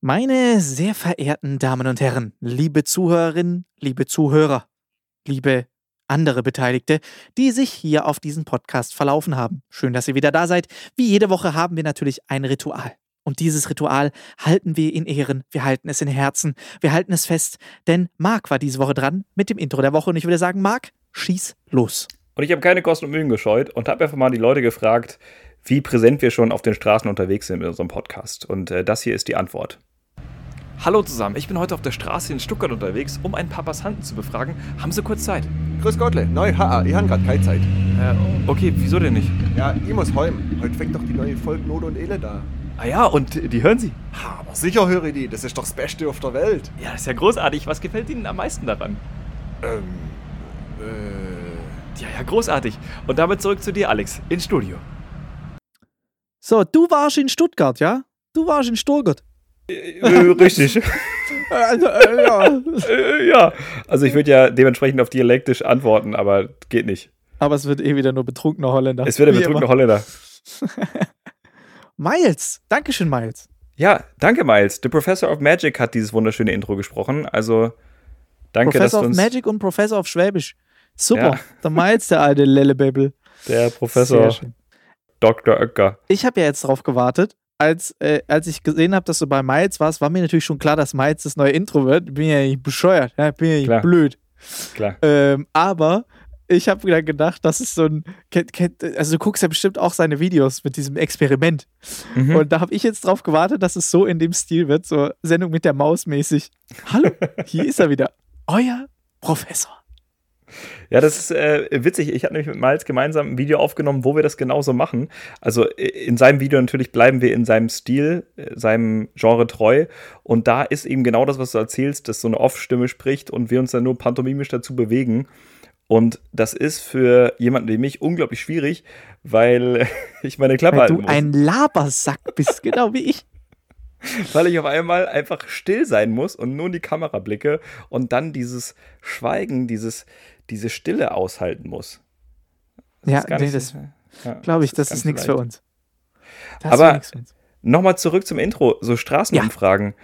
Meine sehr verehrten Damen und Herren, liebe Zuhörerinnen, liebe Zuhörer, liebe andere Beteiligte, die sich hier auf diesen Podcast verlaufen haben. Schön, dass ihr wieder da seid. Wie jede Woche haben wir natürlich ein Ritual. Und dieses Ritual halten wir in Ehren, wir halten es in Herzen, wir halten es fest, denn Marc war diese Woche dran mit dem Intro der Woche und ich würde sagen, Marc, schieß los. Und ich habe keine Kosten und Mühen gescheut und habe einfach mal die Leute gefragt, wie präsent wir schon auf den Straßen unterwegs sind mit unserem Podcast. Und äh, das hier ist die Antwort. Hallo zusammen, ich bin heute auf der Straße in Stuttgart unterwegs, um ein paar Passanten zu befragen. Haben Sie kurz Zeit? Grüß Gottle, neu, ha, ich habe gerade keine Zeit. Äh, okay, wieso denn nicht? Ja, ich muss heim. Heute fängt doch die neue Folge Not und Elend da. Ah ja, und die hören Sie? Ha, aber sicher höre ich die, das ist doch das Beste auf der Welt. Ja, das ist ja großartig. Was gefällt Ihnen am meisten daran? Ähm, äh... Ja, ja, großartig. Und damit zurück zu dir, Alex, ins Studio. So, du warst in Stuttgart, ja? Du warst in Stuttgart. Äh, richtig. Also, äh, ja. Äh, ja. Also ich würde ja dementsprechend auf dialektisch antworten, aber geht nicht. Aber es wird eh wieder nur betrunkener Holländer. Es wird ein betrunkener. Holländer. Miles, Dankeschön, Miles. Ja, danke, Miles. The Professor of Magic hat dieses wunderschöne Intro gesprochen. Also danke, dass Professor du of uns Magic und Professor of Schwäbisch. Super. Ja. Der Miles, der alte Lellebabel. der Professor. Dr. Oetker. Ich habe ja jetzt drauf gewartet. Als, äh, als ich gesehen habe, dass du bei Miles warst, war mir natürlich schon klar, dass Miles das neue Intro wird. Bin ja nicht bescheuert, ja? bin ja nicht Klar. blöd. Klar. Ähm, aber ich habe wieder gedacht, das ist so ein. Also, du guckst ja bestimmt auch seine Videos mit diesem Experiment. Mhm. Und da habe ich jetzt drauf gewartet, dass es so in dem Stil wird, so Sendung mit der Maus mäßig. Hallo, hier ist er wieder. Euer Professor. Ja, das ist äh, witzig. Ich habe nämlich mit Miles gemeinsam ein Video aufgenommen, wo wir das genauso machen. Also äh, in seinem Video natürlich bleiben wir in seinem Stil, äh, seinem Genre treu. Und da ist eben genau das, was du erzählst, dass so eine Off-Stimme spricht und wir uns dann nur pantomimisch dazu bewegen. Und das ist für jemanden wie mich unglaublich schwierig, weil ich meine Klappe Weil halten du muss. ein Labersack bist, genau wie ich. weil ich auf einmal einfach still sein muss und nur in die Kamera blicke und dann dieses Schweigen, dieses, diese Stille aushalten muss. Ja, ist gar nee, das ja, glaube ich, das ist nicht nichts für uns. Das Aber-. Nochmal zurück zum Intro, so Straßenumfragen.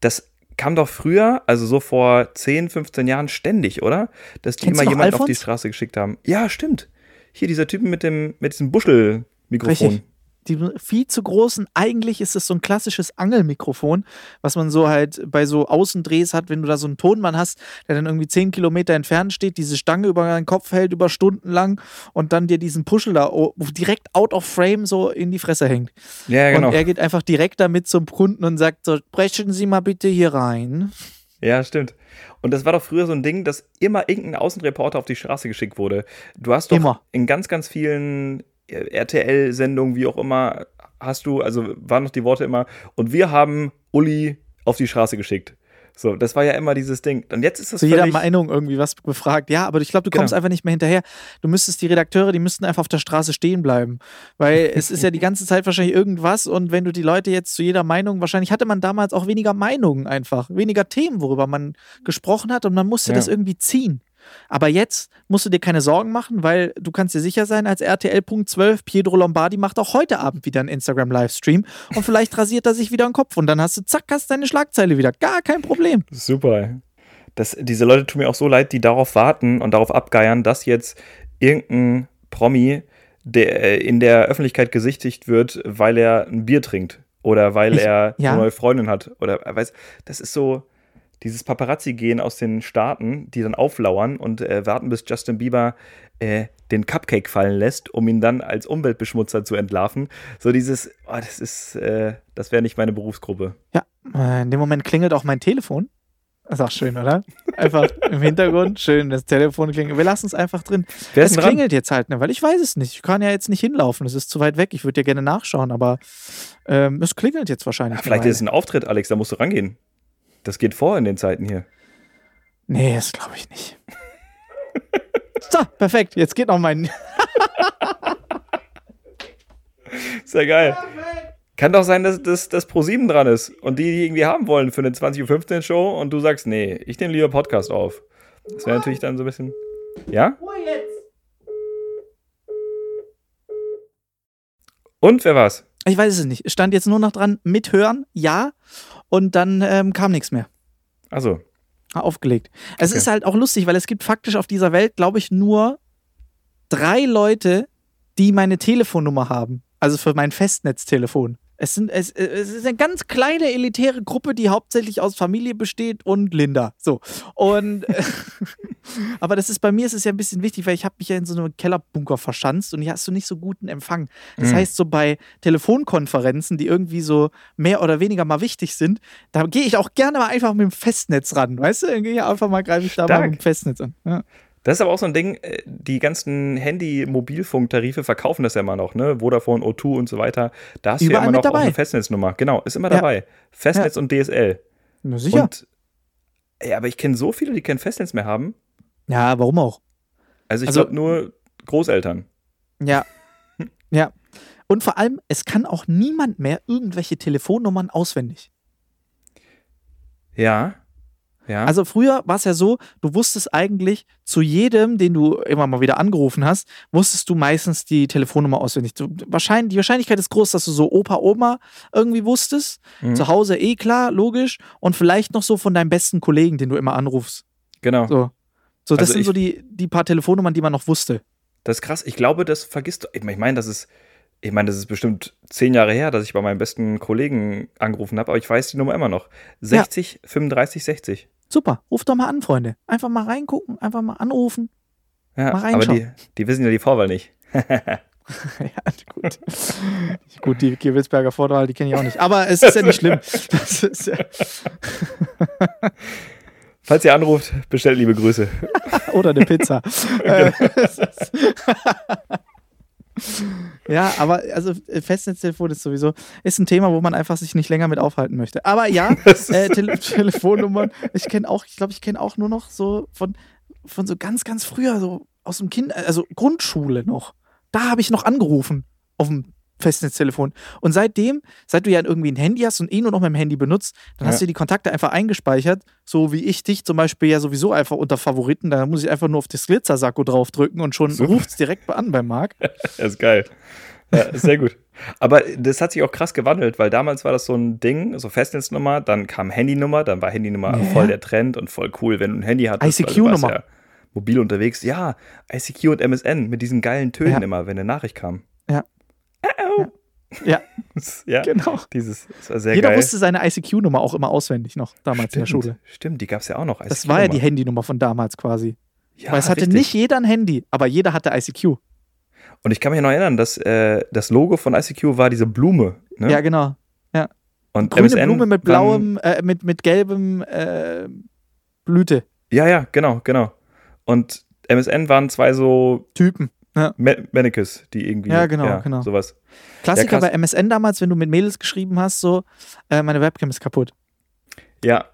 Das kam doch früher, also so vor 10, 15 Jahren ständig, oder? Dass die Kennst immer jemanden auf die? Straße geschickt haben. Ja, stimmt. Hier dieser Typen mit dem mit diesem Buschelmikrofon. Richtig. Die viel zu großen, eigentlich ist es so ein klassisches Angelmikrofon, was man so halt bei so Außendrehs hat, wenn du da so einen Tonmann hast, der dann irgendwie 10 Kilometer entfernt steht, diese Stange über deinen Kopf hält, über Stunden lang und dann dir diesen Puschel da direkt out of frame so in die Fresse hängt. Ja, genau. Und er geht einfach direkt damit zum Kunden und sagt so, brechen Sie mal bitte hier rein. Ja, stimmt. Und das war doch früher so ein Ding, dass immer irgendein Außenreporter auf die Straße geschickt wurde. Du hast doch Immer. in ganz, ganz vielen RTL-Sendungen, wie auch immer, hast du, also waren noch die Worte immer, und wir haben Uli auf die Straße geschickt. So, das war ja immer dieses Ding. Und jetzt ist das Zu jeder Meinung irgendwie was befragt. Ja, aber ich glaube, du kommst Genau. einfach nicht mehr hinterher. Du müsstest die Redakteure, die müssten einfach auf der Straße stehen bleiben. Weil es ist ja die ganze Zeit wahrscheinlich irgendwas und wenn du die Leute jetzt zu jeder Meinung, wahrscheinlich hatte man damals auch weniger Meinungen einfach, weniger Themen, worüber man gesprochen hat und man musste Ja. das irgendwie ziehen. Aber jetzt musst du dir keine Sorgen machen, weil du kannst dir sicher sein, als RTL.12, Pietro Lombardi macht auch heute Abend wieder einen Instagram-Livestream und vielleicht rasiert er sich wieder den Kopf und dann hast du zack, hast deine Schlagzeile wieder. Gar kein Problem. Super. Das, diese Leute tun mir auch so leid, die darauf warten und darauf abgeiern, dass jetzt irgendein Promi der äh, in der Öffentlichkeit gesichtigt wird, weil er ein Bier trinkt oder weil Ich- er ja. eine neue Freundin hat oder er weiß, das ist so dieses Paparazzi-Gehen aus den Staaten, die dann auflauern und äh, warten, bis Justin Bieber äh, den Cupcake fallen lässt, um ihn dann als Umweltbeschmutzer zu entlarven. So dieses, oh, das ist, äh, das wäre nicht meine Berufsgruppe. Ja, äh, in dem Moment klingelt auch mein Telefon. Das ist auch schön, oder? Einfach im Hintergrund, schön, das Telefon klingelt. Wir lassen es einfach drin. Wer es denn dran? klingelt jetzt halt, ne? weil ich weiß es nicht. Ich kann ja jetzt nicht hinlaufen, es ist zu weit weg. Ich würde ja gerne nachschauen, aber ähm, es klingelt jetzt wahrscheinlich. Ja, vielleicht ist es ein Auftritt, Alex, da musst du rangehen. Das geht vor in den Zeiten hier. Nee, das glaube ich nicht. so, perfekt. Jetzt geht noch mein. Ist ja geil. Kann doch sein, dass das dass Pro7 dran ist und die, die irgendwie haben wollen für eine 20.15 Uhr Show und du sagst, nee, ich nehme lieber Podcast auf. Das wäre natürlich dann so ein bisschen. Ja? Und wer war's? Ich weiß es nicht. Es stand jetzt nur noch dran, mithören, ja. Und dann ähm, kam nichts mehr. Also, Aufgelegt. Es Okay. ist halt auch lustig, weil es gibt faktisch auf dieser Welt, glaube ich, nur drei Leute, die meine Telefonnummer haben. Also für mein Festnetztelefon. Es, sind, es, es ist eine ganz kleine elitäre Gruppe, die hauptsächlich aus Familie besteht und Linda. So. Und aber das ist bei mir ist es ja ein bisschen wichtig, weil ich habe mich ja in so einem Kellerbunker verschanzt und hier hast du nicht so guten Empfang. Das Mhm. heißt, so bei Telefonkonferenzen, die irgendwie so mehr oder weniger mal wichtig sind, da gehe ich auch gerne mal einfach mit dem Festnetz ran. Weißt du, dann gehe ich einfach mal, greife ich da mal mit dem Festnetz an. Ja. Das ist aber auch so ein Ding, äh, die ganzen Handy-Mobilfunktarife verkaufen das ja immer noch, ne? Vodafone, O2 und so weiter. Da hast du ja Überall immer noch auch eine Festnetznummer. Genau, ist immer Ja. dabei. Festnetz und DSL. Na sicher. Und, ja, aber ich kenne so viele, die kein Festnetz mehr haben. ja, warum auch? Also ich Also- glaube nur Großeltern. Ja. ja. Und vor allem, es kann auch niemand mehr irgendwelche Telefonnummern auswendig. Ja. Ja. Also früher war es ja so, du wusstest eigentlich zu jedem, den du immer mal wieder angerufen hast, wusstest du meistens die Telefonnummer auswendig. Du, wahrscheinlich, die Wahrscheinlichkeit ist groß, dass du so Opa, Oma irgendwie wusstest. Mhm. Zu Hause eh klar, logisch. Und vielleicht noch so von deinem besten Kollegen, den du immer anrufst. genau. So. So, das Also sind so die, die paar Telefonnummern, die man noch wusste. Das ist krass. Ich glaube, das vergisst du. Ich meine, das ist, ich meine, das ist bestimmt zehn Jahre her, dass ich bei meinem besten Kollegen angerufen habe, aber ich weiß die Nummer immer noch. 60 35 60. Super, ruf doch mal an, Freunde. Einfach mal reingucken, einfach mal anrufen. Ja, Mal aber reinschauen. die, die wissen ja die Vorwahl nicht. ja, gut. gut, die Gewilsberger Vorwahl, die kenne ich auch nicht. Aber es ist ja nicht schlimm. Das ist ja, Falls ihr anruft, bestellt liebe Grüße. oder eine Pizza. Äh, ist- ja, aber also äh, Festnetztelefon ist sowieso ist ein Thema, wo man einfach sich nicht länger mit aufhalten möchte. Aber ja, äh, Tele Telefonnummern. Ich kenne auch, ich glaube, ich kenne auch nur noch so von, von so ganz, ganz früher, so aus dem Kind, also Grundschule noch. Da habe ich noch angerufen auf dem Festnetztelefon. Und seitdem, seit du ja irgendwie ein Handy hast und eh nur noch mit dem Handy benutzt, dann hast Ja. du die Kontakte einfach eingespeichert, so wie ich dich zum Beispiel ja sowieso einfach unter Favoriten. Da muss ich einfach nur auf das Glitzersacko draufdrücken und schon ruft es direkt an bei Marc. Das ist geil. Ja, sehr gut. Aber das hat sich auch krass gewandelt, weil damals war das so ein Ding, so Festnetznummer, dann kam Handynummer, dann war Handynummer Ja. voll der Trend und voll cool, wenn du ein Handy hattest. ICQ-Nummer. Ja mobil unterwegs. Ja, ICQ und MSN mit diesen geilen Tönen immer, wenn eine Nachricht kam. Ja. Au. Ja, ja, genau. dieses, Jeder geil. wusste seine ICQ-Nummer auch immer auswendig noch damals in der Stimmt, Schule. Stimmt, die gab es ja auch noch. Das war ja die. Handynummer von damals quasi. Ja, Weil es hatte richtig. nicht jeder ein Handy, aber jeder hatte ICQ. Und ich kann mich noch erinnern, dass äh, das Logo von ICQ war diese Blume. Ne? Ja, genau. und Grüne MSN Blume mit blauem, äh, mit, mit gelbem äh, Blüte. Ja, ja, genau, genau. Und MSN waren zwei so Typen. Ma- Mannequins, die irgendwie. Ja, genau, genau. Sowas. Klassiker krass. bei MSN damals, wenn du mit Mädels geschrieben hast, so, äh, meine Webcam ist kaputt. Ja.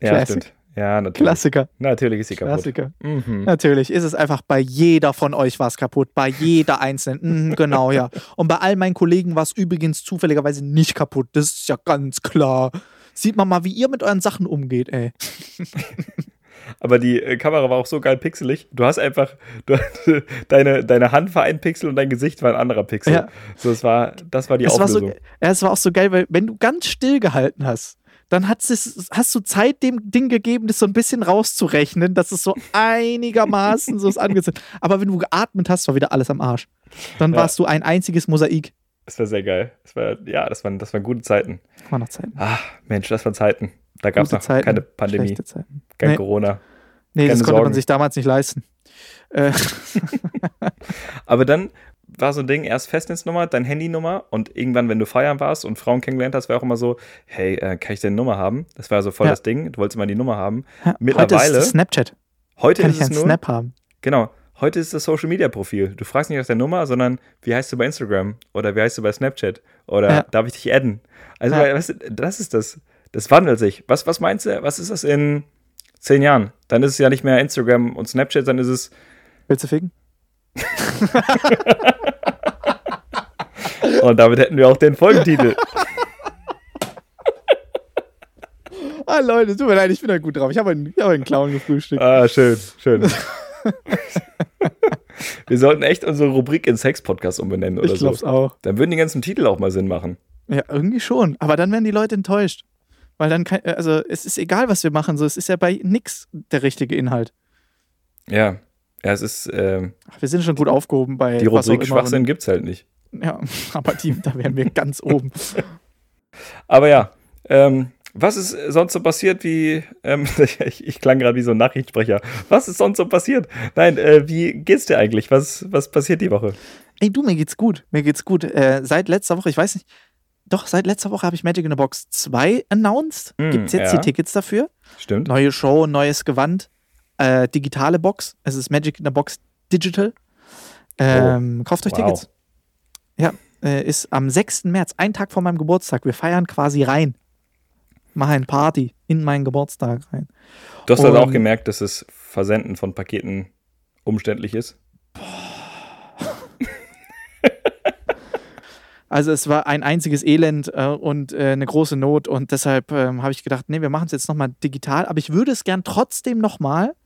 Ja, Classic. stimmt. Ja, natürlich. Klassiker, Natürlich ist sie kaputt. Klassiker. Mhm. Natürlich ist es einfach bei jeder von euch was kaputt, bei jeder einzelnen. Mhm, genau, ja. Und bei all meinen Kollegen war es übrigens zufälligerweise nicht kaputt. Das ist ja ganz klar. Sieht man mal, wie ihr mit euren Sachen umgeht, ey. Aber die äh, Kamera war auch so geil pixelig. Du hast einfach, du, deine, deine Hand war ein Pixel und dein Gesicht war ein anderer Pixel. Ja. So, es war, das war die Es war, so, Auflösung. ja, es war auch so geil, weil wenn du ganz still gehalten hast, dann es, hast du Zeit dem Ding gegeben, das so ein bisschen rauszurechnen, dass es so einigermaßen so ist angesetzt. Aber wenn du geatmet hast, war wieder alles am Arsch. Dann Ja. warst du ein einziges Mosaik. Das war sehr geil. Das war, ja, das waren, das waren gute Zeiten. War noch Zeit. Ah, Mensch, das waren Zeiten. Da gab es noch Zeiten, keine Pandemie, Schlechte Zeiten. Kein Nee. Corona. Nee, das Keine konnte man Sorgen. sich damals nicht leisten. Äh, Aber dann war so ein Ding, erst Festnetznummer, dann Handynummer und irgendwann, wenn du feiern warst und Frauen kennengelernt hast, war auch immer so, hey, äh, kann ich deine Nummer haben? Das war so voll Ja. das Ding, du wolltest immer die Nummer haben. ja, Heute ist Mittlerweile- es Snapchat. Heute Kann ist ich es einen nur, Snap haben? genau, heute ist das Social Media Profil. Du fragst nicht nach der Nummer, sondern wie heißt du bei Instagram oder wie heißt du bei Snapchat oder Ja. darf ich dich adden? Also, weißt du, das ist das. Das wandelt sich. Was, was meinst du, was ist das in zehn Jahren? Dann ist es ja nicht mehr Instagram und Snapchat, dann ist es Willst du ficken? und damit hätten wir auch den Folgentitel. Ah, Leute, tut mir leid, ich bin da gut drauf. Ich habe einen, habe einen Clown gefrühstückt. Ah, schön, schön. Wir sollten echt unsere Rubrik in Sex-Podcast umbenennen oder ich glaub's so. auch. Dann würden die ganzen Titel auch mal Sinn machen. Ja, irgendwie schon. Aber dann werden die Leute enttäuscht. Weil dann kann, also es ist egal, was wir machen, so es ist ja bei nix der richtige Inhalt. Ja. Ja, es ist, ähm, Ach, Wir sind schon gut aufgehoben bei die Rubrik. Schwachsinn gibt's halt nicht. Ja, aber die, da wären wir ganz oben. Aber ja, ähm, was ist sonst so passiert, wie, ähm, ich, ich klang gerade wie so ein Nachrichtensprecher. Was ist sonst so passiert? Nein, äh, wie geht's dir eigentlich? Was, was passiert die Woche? Ey, du, mir geht's gut. Mir geht's gut. Äh, seit letzter Woche, ich weiß nicht, doch, seit letzter Woche habe ich Magic in the Box 2 announced. Hm, Gibt's jetzt ja. die Tickets dafür? Stimmt. Neue Show, neues Gewand, äh, digitale Box. Es ist Magic in the Box Digital. Ähm, kauft euch Wow. Tickets. Ja, äh, ist am 6. März, ein Tag vor meinem Geburtstag. Wir feiern quasi rein. Machen eine Party in meinen Geburtstag rein. Du hast also auch Und- gemerkt, dass das Versenden von Paketen umständlich ist. Also es war ein einziges Elend äh, und äh, eine große Not und deshalb ähm, habe ich gedacht, nee, wir machen es jetzt nochmal digital, aber ich würde es gern trotzdem nochmal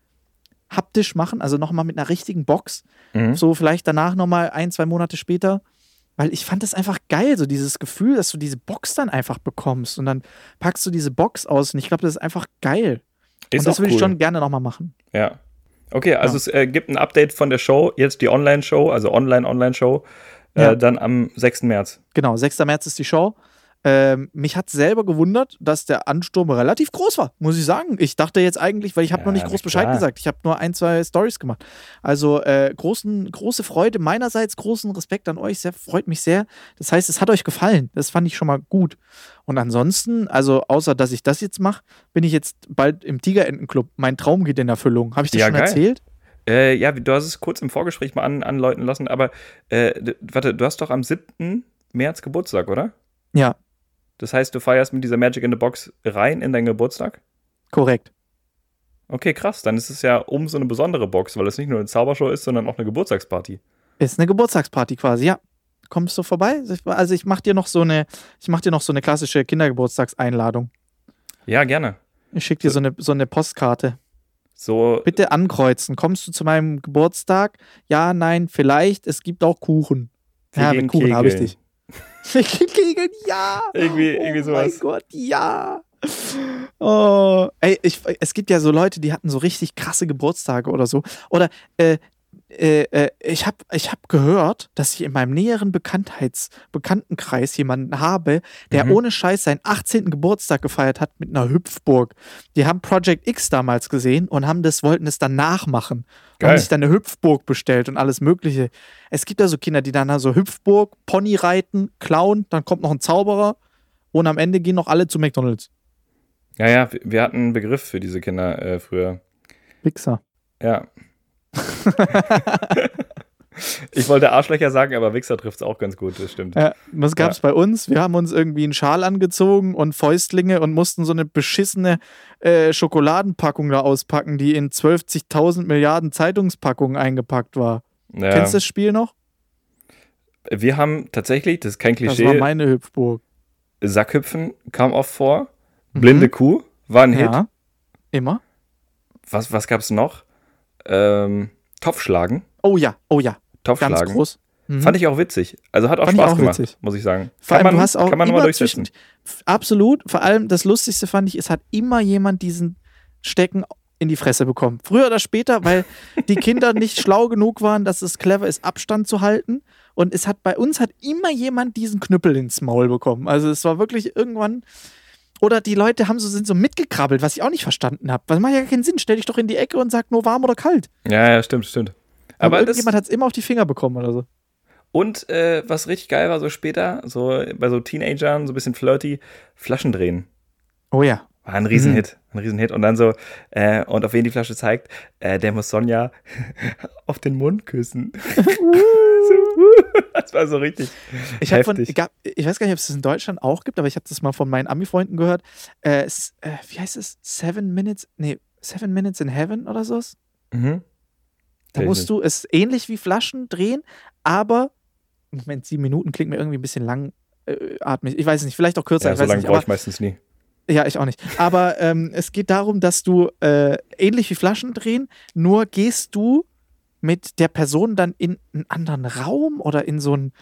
haptisch machen, also nochmal mit einer richtigen Box. Mhm. So vielleicht danach nochmal ein, zwei Monate später, weil ich fand das einfach geil, so dieses Gefühl, dass du diese Box dann einfach bekommst und dann packst du diese Box aus und ich glaube, das ist einfach geil. Ist und das würde cool. ich schon gerne nochmal machen. Ja. Okay, also Ja. es äh, gibt ein Update von der Show, jetzt die Online-Show, also Online-Online-Show, äh, Ja. dann am 6. März. Genau, 6. März ist die Show. Ähm, mich hat selber gewundert, dass der Ansturm relativ groß war, muss ich sagen. Ich dachte jetzt eigentlich, weil ich habe Ja, noch nicht groß Bescheid klar. gesagt. Ich habe nur ein, zwei Stories gemacht. Also äh, großen, große Freude meinerseits, großen Respekt an euch, sehr, freut mich sehr. Das heißt, es hat euch gefallen. Das fand ich schon mal gut. Und ansonsten, also außer dass ich das jetzt mache, bin ich jetzt bald im Tigerentenclub. Mein Traum geht in Erfüllung. Habe ich das Ja, schon geil. erzählt? Äh, ja, du hast es kurz im Vorgespräch mal an, anläuten lassen, aber äh, warte, du hast doch am 7. März Geburtstag, oder? Ja, Das heißt, du feierst mit dieser Magic in the Box rein in deinen Geburtstag? korrekt. Okay, krass. Dann ist es ja umso eine besondere Box, weil es nicht nur eine Zaubershow ist, sondern auch eine Geburtstagsparty. Ist eine Geburtstagsparty quasi, ja. Kommst du vorbei? Also ich mach dir noch so eine, ich mach dir noch so eine klassische Kindergeburtstagseinladung. Ja, gerne. Ich schicke dir so eine, so eine Postkarte. So, Bitte ankreuzen. Kommst du zu meinem Geburtstag? Ja, nein, vielleicht. Es gibt auch Kuchen. Wir ja, mit Kuchen habe ich dich. Wir gehen kegeln, ja. Irgendwie- irgendwie oh sowas. mein Gott, ja. Oh, ey, ich, es gibt ja so Leute, die hatten so richtig krasse Geburtstage oder so. Oder äh, äh, äh, ich habe ich hab gehört, dass ich in meinem näheren Bekanntheits Bekanntenkreis jemanden habe, der Mhm. ohne Scheiß seinen 18. Geburtstag gefeiert hat mit einer Hüpfburg. Die haben Project X damals gesehen und haben das, wollten es dann nachmachen. Und Geil. haben sich dann eine Hüpfburg bestellt und alles Mögliche. Es gibt ja so Kinder, die dann so Hüpfburg, Pony reiten, klauen, dann kommt noch ein Zauberer und am Ende gehen noch alle zu McDonalds. ja, ja, wir- wir hatten einen Begriff für diese Kinder äh, früher. Wichser. Ja. Ich wollte Arschlöcher sagen, aber Wichser trifft es auch ganz gut, das stimmt. Ja, was gab's bei uns? Wir haben uns irgendwie einen Schal angezogen und Fäustlinge und mussten so eine beschissene äh, Schokoladenpackung da auspacken, die in 12.000 Milliarden Zeitungspackungen eingepackt war. Ja. Kennst du das Spiel noch? Wir haben tatsächlich, das ist kein Das war Klischee, meine Hüpfburg. Sackhüpfen kam oft vor. Blinde Kuh war ein Hit. Mhm. Ja. Immer? Was, was gab es noch? Ähm, Topfschlagen. Oh ja, oh ja. Ganz Topfschlagen. groß. Mhm. Fand ich auch witzig. Also hat auch Fand Spaß auch gemacht, witzig. muss ich sagen. Vor allem, kann man, du hast auch kann man immer durchsetzen. zwischen, absolut. Vor allem das Lustigste fand ich, es hat immer jemand diesen Stecken in die Fresse bekommen. Früher oder später, weil die Kinder nicht schlau genug waren, dass es clever ist, Abstand zu halten. Und es hat bei uns hat immer jemand diesen Knüppel ins Maul bekommen. Also es war wirklich irgendwann. Oder die Leute haben so, sind so mitgekrabbelt, was ich auch nicht verstanden habe. Das macht ja keinen Sinn. Stell dich doch in die Ecke und sag nur warm oder kalt. Ja, ja, stimmt, stimmt. Aber, Aber irgendjemand hat es immer auf die Finger bekommen oder so. und äh, was richtig geil war, so später, so bei so Teenagern, so ein bisschen flirty, Flaschen drehen. Oh ja. War ein Riesenhit. Ein Riesenhit. Und dann so, äh, und auf wen die Flasche zeigt, äh, der muss Sonja auf den Mund küssen. so, das war so richtig. Ich, von, gab, ich weiß gar nicht, ob es das in Deutschland auch gibt, aber ich habe das mal von meinen Ami-Freunden gehört. Äh, äh, wie heißt es? Seven Minutes, nee, Seven Minutes in Heaven oder so? Mhm. Da musst du es ähnlich wie Flaschen drehen, aber Moment, sieben Minuten klingt mir irgendwie ein bisschen langatmig. Ich weiß es nicht, vielleicht auch kürzer, Ja, so lange brauche ich meistens nie. ja, ich auch nicht. Aber ähm, es geht darum, dass du äh, ähnlich wie Flaschen drehen, nur gehst du mit der Person dann in einen anderen Raum oder in so ein.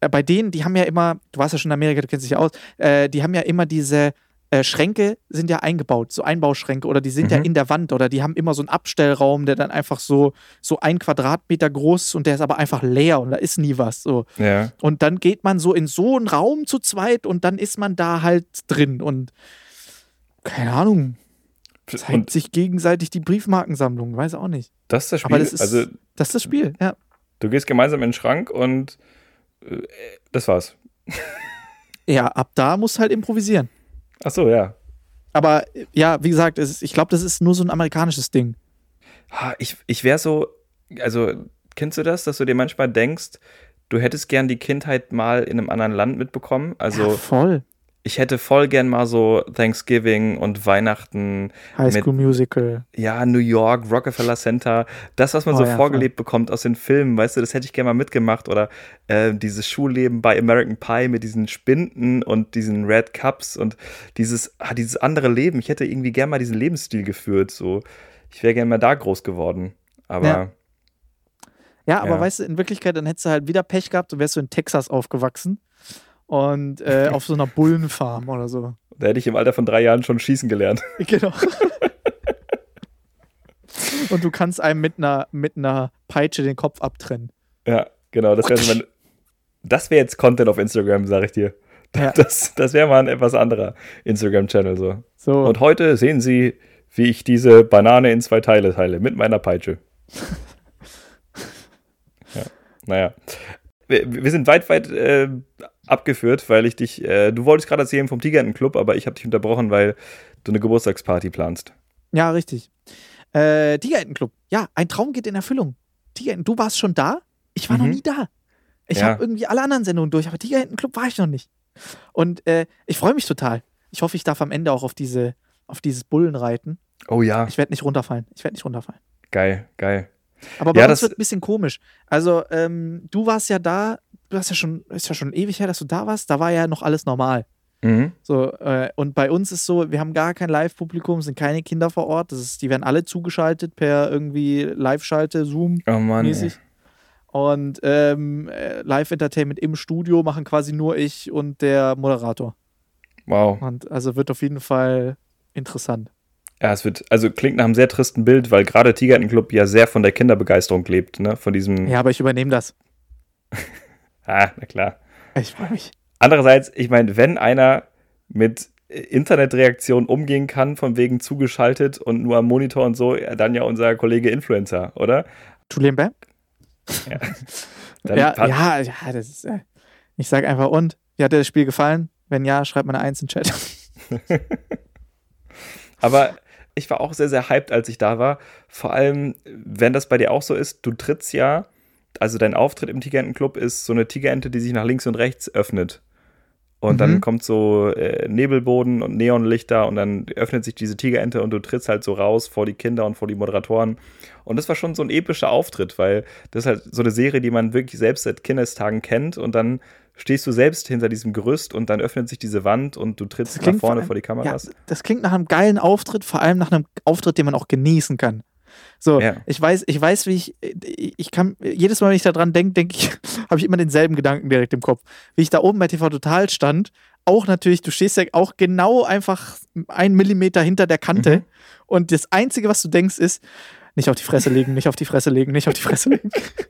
Äh, bei denen, die haben ja immer, du warst ja schon in Amerika, du kennst dich ja aus, äh, die haben ja immer diese äh, Schränke sind ja eingebaut, so Einbauschränke oder die sind ja Mhm. in der Wand oder die haben immer so einen Abstellraum, der dann einfach so, so ein Quadratmeter groß ist und der ist aber einfach leer und da ist nie was. So. Ja. Und dann geht man so in so einen Raum zu zweit und dann ist man da halt drin und keine Ahnung, zeigt Und sich gegenseitig die Briefmarkensammlung, weiß auch nicht. das ist das Spiel. Aber das ist, also, das ist das Spiel, ja. du gehst gemeinsam in den Schrank und äh, das war's. Ja, ab da musst du halt improvisieren. Ach so, ja. Aber ja, wie gesagt, es ist, ich glaube, das ist nur so ein amerikanisches Ding. Ha, Ich, ich wäre so, also, kennst du das, dass du dir manchmal denkst, du hättest gern die Kindheit mal in einem anderen Land mitbekommen? Also, ja, voll. Ich hätte voll gern mal so Thanksgiving und Weihnachten, High School Musical. ja, New York, Rockefeller Center, das, was man Oh so ja, vorgelebt bekommt aus den Filmen, weißt du, das hätte ich gerne mal mitgemacht. Oder äh, dieses Schulleben bei American Pie mit diesen Spinden und diesen Red Cups und dieses, ah, dieses andere Leben. Ich hätte irgendwie gern mal diesen Lebensstil geführt. So. Ich wäre gern mal da groß geworden. Aber Ja. Ja, aber Ja. weißt du, in Wirklichkeit, dann hättest du halt wieder Pech gehabt, du wärst so in Texas aufgewachsen und äh, auf so einer Bullenfarm oder so. da hätte ich im Alter von drei Jahren schon schießen gelernt. Genau. und du kannst einem mit einer, mit einer Peitsche den Kopf abtrennen. Ja, genau. Das wäre so wäre jetzt Content auf Instagram, sag ich dir. Ja. Das, das wäre mal ein etwas anderer Instagram-Channel so. So. Und heute sehen Sie, wie ich diese Banane in zwei Teile teile mit meiner Peitsche. ja, naja. Wir, wir sind weit, weit äh, abgeführt, weil ich dich, äh, du wolltest gerade erzählen vom Tigerentenclub, aber ich habe dich unterbrochen, weil du eine Geburtstagsparty planst. Ja, richtig. Äh, Tigerentenclub. Ja, ein Traum geht in Erfüllung. Tigerenten, du warst schon da? Ich war noch Mhm. nie da. Ich Ja. habe irgendwie alle anderen Sendungen durch, aber Tigerentenclub war ich noch nicht. Und äh, ich freue mich total. Ich hoffe, ich darf am Ende auch auf diese, auf dieses Bullen reiten. Oh ja, Ich werde nicht runterfallen. Ich werde nicht runterfallen. geil, geil. Aber bei Ja, uns das- wird ein bisschen komisch. Also, ähm, du warst ja da, du hast ja schon, ist ja schon ewig her, dass du da warst. Da war ja noch alles normal. Mhm. So, äh, und bei uns ist so, wir haben gar kein Live-Publikum, sind keine Kinder vor Ort. Das ist, die werden alle zugeschaltet per irgendwie Live-Schalte, Zoom Oh. Und ähm, äh, Live-Entertainment im Studio machen quasi nur ich und der Moderator. Wow. Und also wird auf jeden Fall interessant. Ja, es wird, also klingt nach einem sehr tristen Bild, weil gerade Tigerentenclub ja sehr von der Kinderbegeisterung lebt, ne? Von diesem, Ja, aber ich übernehme das. ah, na klar. Ich freue mich. Andererseits, ich meine, wenn einer mit Internetreaktionen umgehen kann, von wegen zugeschaltet und nur am Monitor und so, ja, dann ja unser Kollege Influencer, oder? Julian Bam? Ja, hat- ja, ja, das ist. Äh, ich sag einfach, und? Wie hat dir das Spiel gefallen? Wenn ja, schreibt mal eine Eins in den Chat. Aber ich war auch sehr, sehr hyped, als ich da war. Vor allem, wenn das bei dir auch so ist, du trittst ja, also dein Auftritt im Tigerentenclub ist so eine Tigerente, die sich nach links und rechts öffnet. Und dann Mhm. kommt so äh, Nebelboden und Neonlichter und dann öffnet sich diese Tigerente und du trittst halt so raus vor die Kinder und vor die Moderatoren. Und das war schon so ein epischer Auftritt, weil das ist halt so eine Serie, die man wirklich selbst seit Kindestagen kennt und dann stehst du selbst hinter diesem Gerüst und dann öffnet sich diese Wand und du trittst nach vor vorne allem- vor die Ja, Kameras. das klingt nach einem geilen Auftritt, vor allem nach einem Auftritt, den man auch genießen kann. So, Ja. ich weiß, ich weiß, wie ich, ich kann, jedes Mal, wenn ich da dran denke, denke ich, habe ich immer denselben Gedanken direkt im Kopf. Wie ich da oben bei TV Total stand, auch natürlich, du stehst ja auch genau einfach einen Millimeter hinter der Kante Mhm. und das Einzige, was du denkst, ist, nicht auf die Fresse legen, nicht auf die Fresse legen, nicht auf die Fresse legen.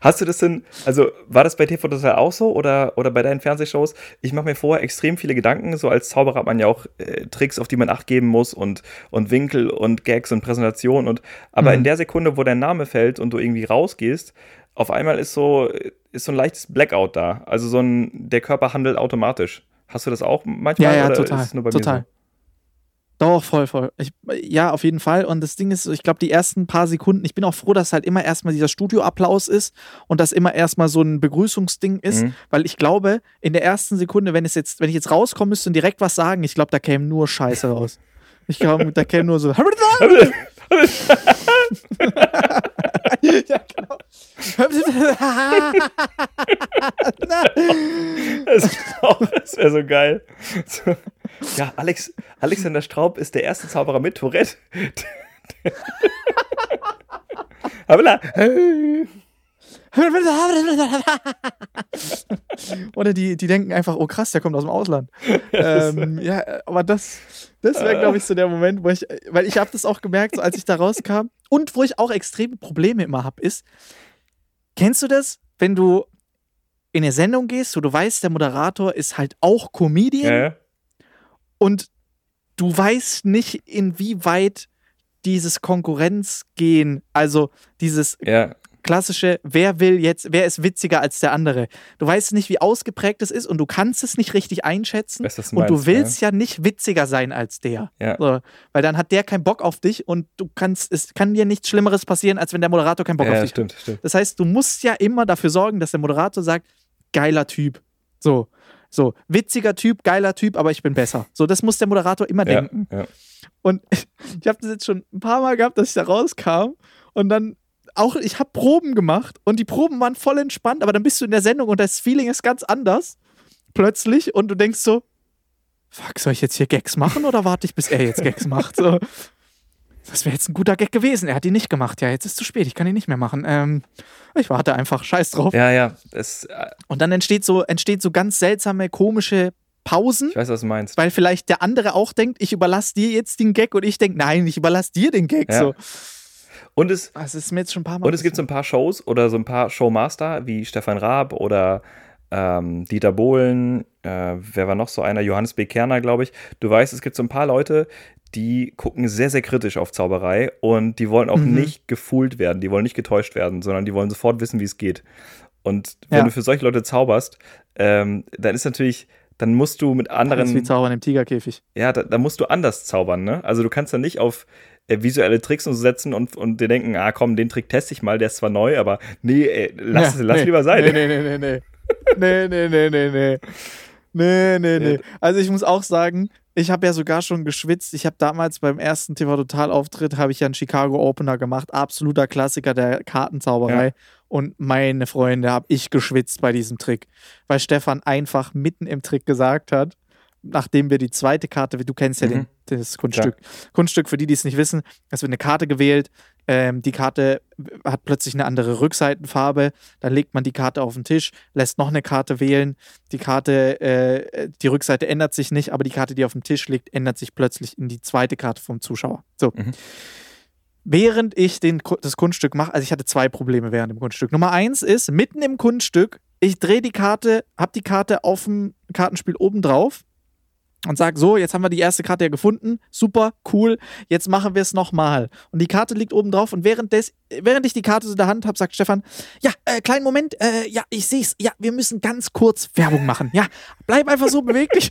Hast du das denn, also war das bei TV Total auch so oder, oder bei deinen Fernsehshows? Ich mache mir vorher extrem viele Gedanken. So als Zauberer hat man ja auch äh, Tricks, auf die man Acht geben muss und, und Winkel und Gags und Präsentation. Und, aber Mhm. in der Sekunde, wo dein Name fällt und du irgendwie rausgehst, auf einmal ist so, ist so ein leichtes Blackout da. Also so ein, der Körper handelt automatisch. Hast du das auch manchmal? Ja, ja, total. Total. Mir Doch, voll, voll. Ich, ja, auf jeden Fall. Und das Ding ist, ich glaube, die ersten paar Sekunden, ich bin auch froh, dass halt immer erstmal dieser Studioapplaus ist und dass immer erstmal so ein Begrüßungsding ist, Mhm. weil ich glaube, in der ersten Sekunde, wenn es jetzt, wenn ich jetzt rauskommen müsste und direkt was sagen, ich glaube, da käme nur Scheiße raus. Ich glaube, da käme nur so. ja, genau. Das, das wäre so geil. Ja, Alex, Alexander Straub ist der erste Zauberer mit Tourette. Habla. Oder die, die denken einfach, oh krass, der kommt aus dem Ausland. ähm, ja, aber das, das wäre, glaube ich, so der Moment, wo ich, weil ich habe das auch gemerkt, so als ich da rauskam. Und wo ich auch extreme Probleme immer habe, ist, kennst du das, wenn du in eine Sendung gehst, wo du weißt, der Moderator ist halt auch Comedian ja. Und du weißt nicht, inwieweit dieses Konkurrenzgehen, also dieses ja. klassische, wer will jetzt, wer ist witziger als der andere. Du weißt nicht, wie ausgeprägt es ist und du kannst es nicht richtig einschätzen. Du und du meinst, willst ja. nicht witziger sein als der. Ja. So, weil dann hat der keinen Bock auf dich und du kannst, es kann dir nichts Schlimmeres passieren, als wenn der Moderator keinen Bock Ja, auf ja, dich stimmt, stimmt. das heißt, du musst ja immer dafür sorgen, dass der Moderator sagt, geiler Typ. So, so, witziger Typ, geiler Typ, aber ich bin besser. So, das muss der Moderator immer Ja, denken. ja. Und ich habe das jetzt schon ein paar Mal gehabt, dass ich da rauskam und dann auch, ich habe Proben gemacht und die Proben waren voll entspannt, aber dann bist du in der Sendung und das Feeling ist ganz anders. Plötzlich und du denkst so, fuck, soll ich jetzt hier Gags machen oder warte ich, bis er jetzt Gags macht? So, das wäre jetzt ein guter Gag gewesen. Er hat ihn nicht gemacht. Ja, jetzt ist zu spät, ich kann ihn nicht mehr machen. Ähm, ich warte einfach, scheiß drauf. Ja, ja. Es, äh, Und dann entsteht so, entsteht so ganz seltsame, komische Pausen, ich weiß, was du meinst. weil vielleicht der andere auch denkt, ich überlasse dir jetzt den Gag und ich denke, nein, ich überlasse dir den Gag. Ja. So. Und es, Das ist mir jetzt schon ein paar Mal Und es gibt so ein paar Shows oder so ein paar Showmaster wie Stefan Raab oder ähm, Dieter Bohlen, äh, wer war noch so einer? Johannes B. Kerner, glaube ich. Du weißt, es gibt so ein paar Leute, die gucken sehr, sehr kritisch auf Zauberei und die wollen auch Mhm. nicht gefühlt werden, die wollen nicht getäuscht werden, sondern die wollen sofort wissen, wie es geht. Und wenn Ja. du für solche Leute zauberst, ähm, dann ist natürlich, dann musst du mit Das ist wie anderen, Zaubern im Tigerkäfig. ja, da, da musst du anders zaubern, ne? Also du kannst dann nicht auf äh, visuelle Tricks und so setzen und, und dir denken, ah komm, den Trick teste ich mal, der ist zwar neu, aber nee, ey, lass, Ja, lass nee, lieber sein. Nee, nee, nee, nee, nee. Nee, nee, nee, nee, nee. Nee, nee, nee. Also ich muss auch sagen, ich habe ja sogar schon geschwitzt. Ich habe damals beim ersten TV Total Auftritt habe ich ja einen Chicago Opener gemacht, absoluter Klassiker der Kartenzauberei. Ja. Und meine Freunde, habe ich geschwitzt bei diesem Trick, weil Stefan einfach mitten im Trick gesagt hat, nachdem wir die zweite Karte, du kennst ja Mhm. den, das Kunststück. Kunststück, für die, die es nicht wissen, es wird eine Karte gewählt. Ähm, die Karte hat plötzlich eine andere Rückseitenfarbe. Dann legt man die Karte auf den Tisch, lässt noch eine Karte wählen. Die Karte, äh, die Rückseite ändert sich nicht, aber die Karte, die auf dem Tisch liegt, ändert sich plötzlich in die zweite Karte vom Zuschauer. So. Mhm. Während ich den, das Kunststück mache, also ich hatte zwei Probleme während dem Kunststück. Nummer eins ist, mitten im Kunststück, ich drehe die Karte, habe die Karte auf dem Kartenspiel oben drauf und sage, so, jetzt haben wir die erste Karte ja gefunden, super, cool, jetzt machen wir es nochmal. Und die Karte liegt oben drauf und während, des, während ich die Karte so in der Hand habe, sagt Stefan, ja, äh, kleinen Moment, äh, ja, ich sehe es, ja, wir müssen ganz kurz Werbung machen, ja, bleib einfach so beweglich.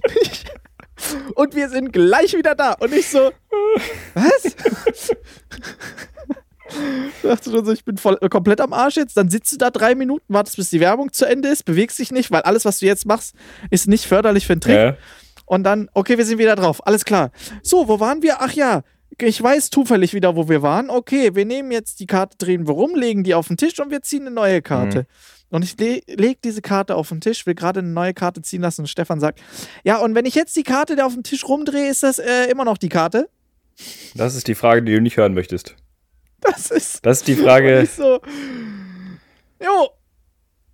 Und wir sind gleich wieder da. Und ich so, was? Dachte schon so, ich bin voll, komplett am Arsch jetzt. Dann sitzt du da drei Minuten, wartest, bis die Werbung zu Ende ist, bewegst dich nicht, weil alles, was du jetzt machst, ist nicht förderlich für den Trick. Ja. Und dann, okay, wir sind wieder drauf. Alles klar. So, wo waren wir? Ach ja, ich weiß zufällig wieder, wo wir waren. Okay, wir nehmen jetzt die Karte, drehen wir rum, legen die auf den Tisch und wir ziehen eine neue Karte. Und ich le lege diese Karte auf den Tisch, will gerade eine neue Karte ziehen lassen und Stefan sagt, ja, und wenn ich jetzt die Karte da auf dem Tisch rumdrehe, ist das äh, immer noch die Karte? Das ist die Frage, die du nicht hören möchtest. Das ist. Das ist die Frage. so, jo,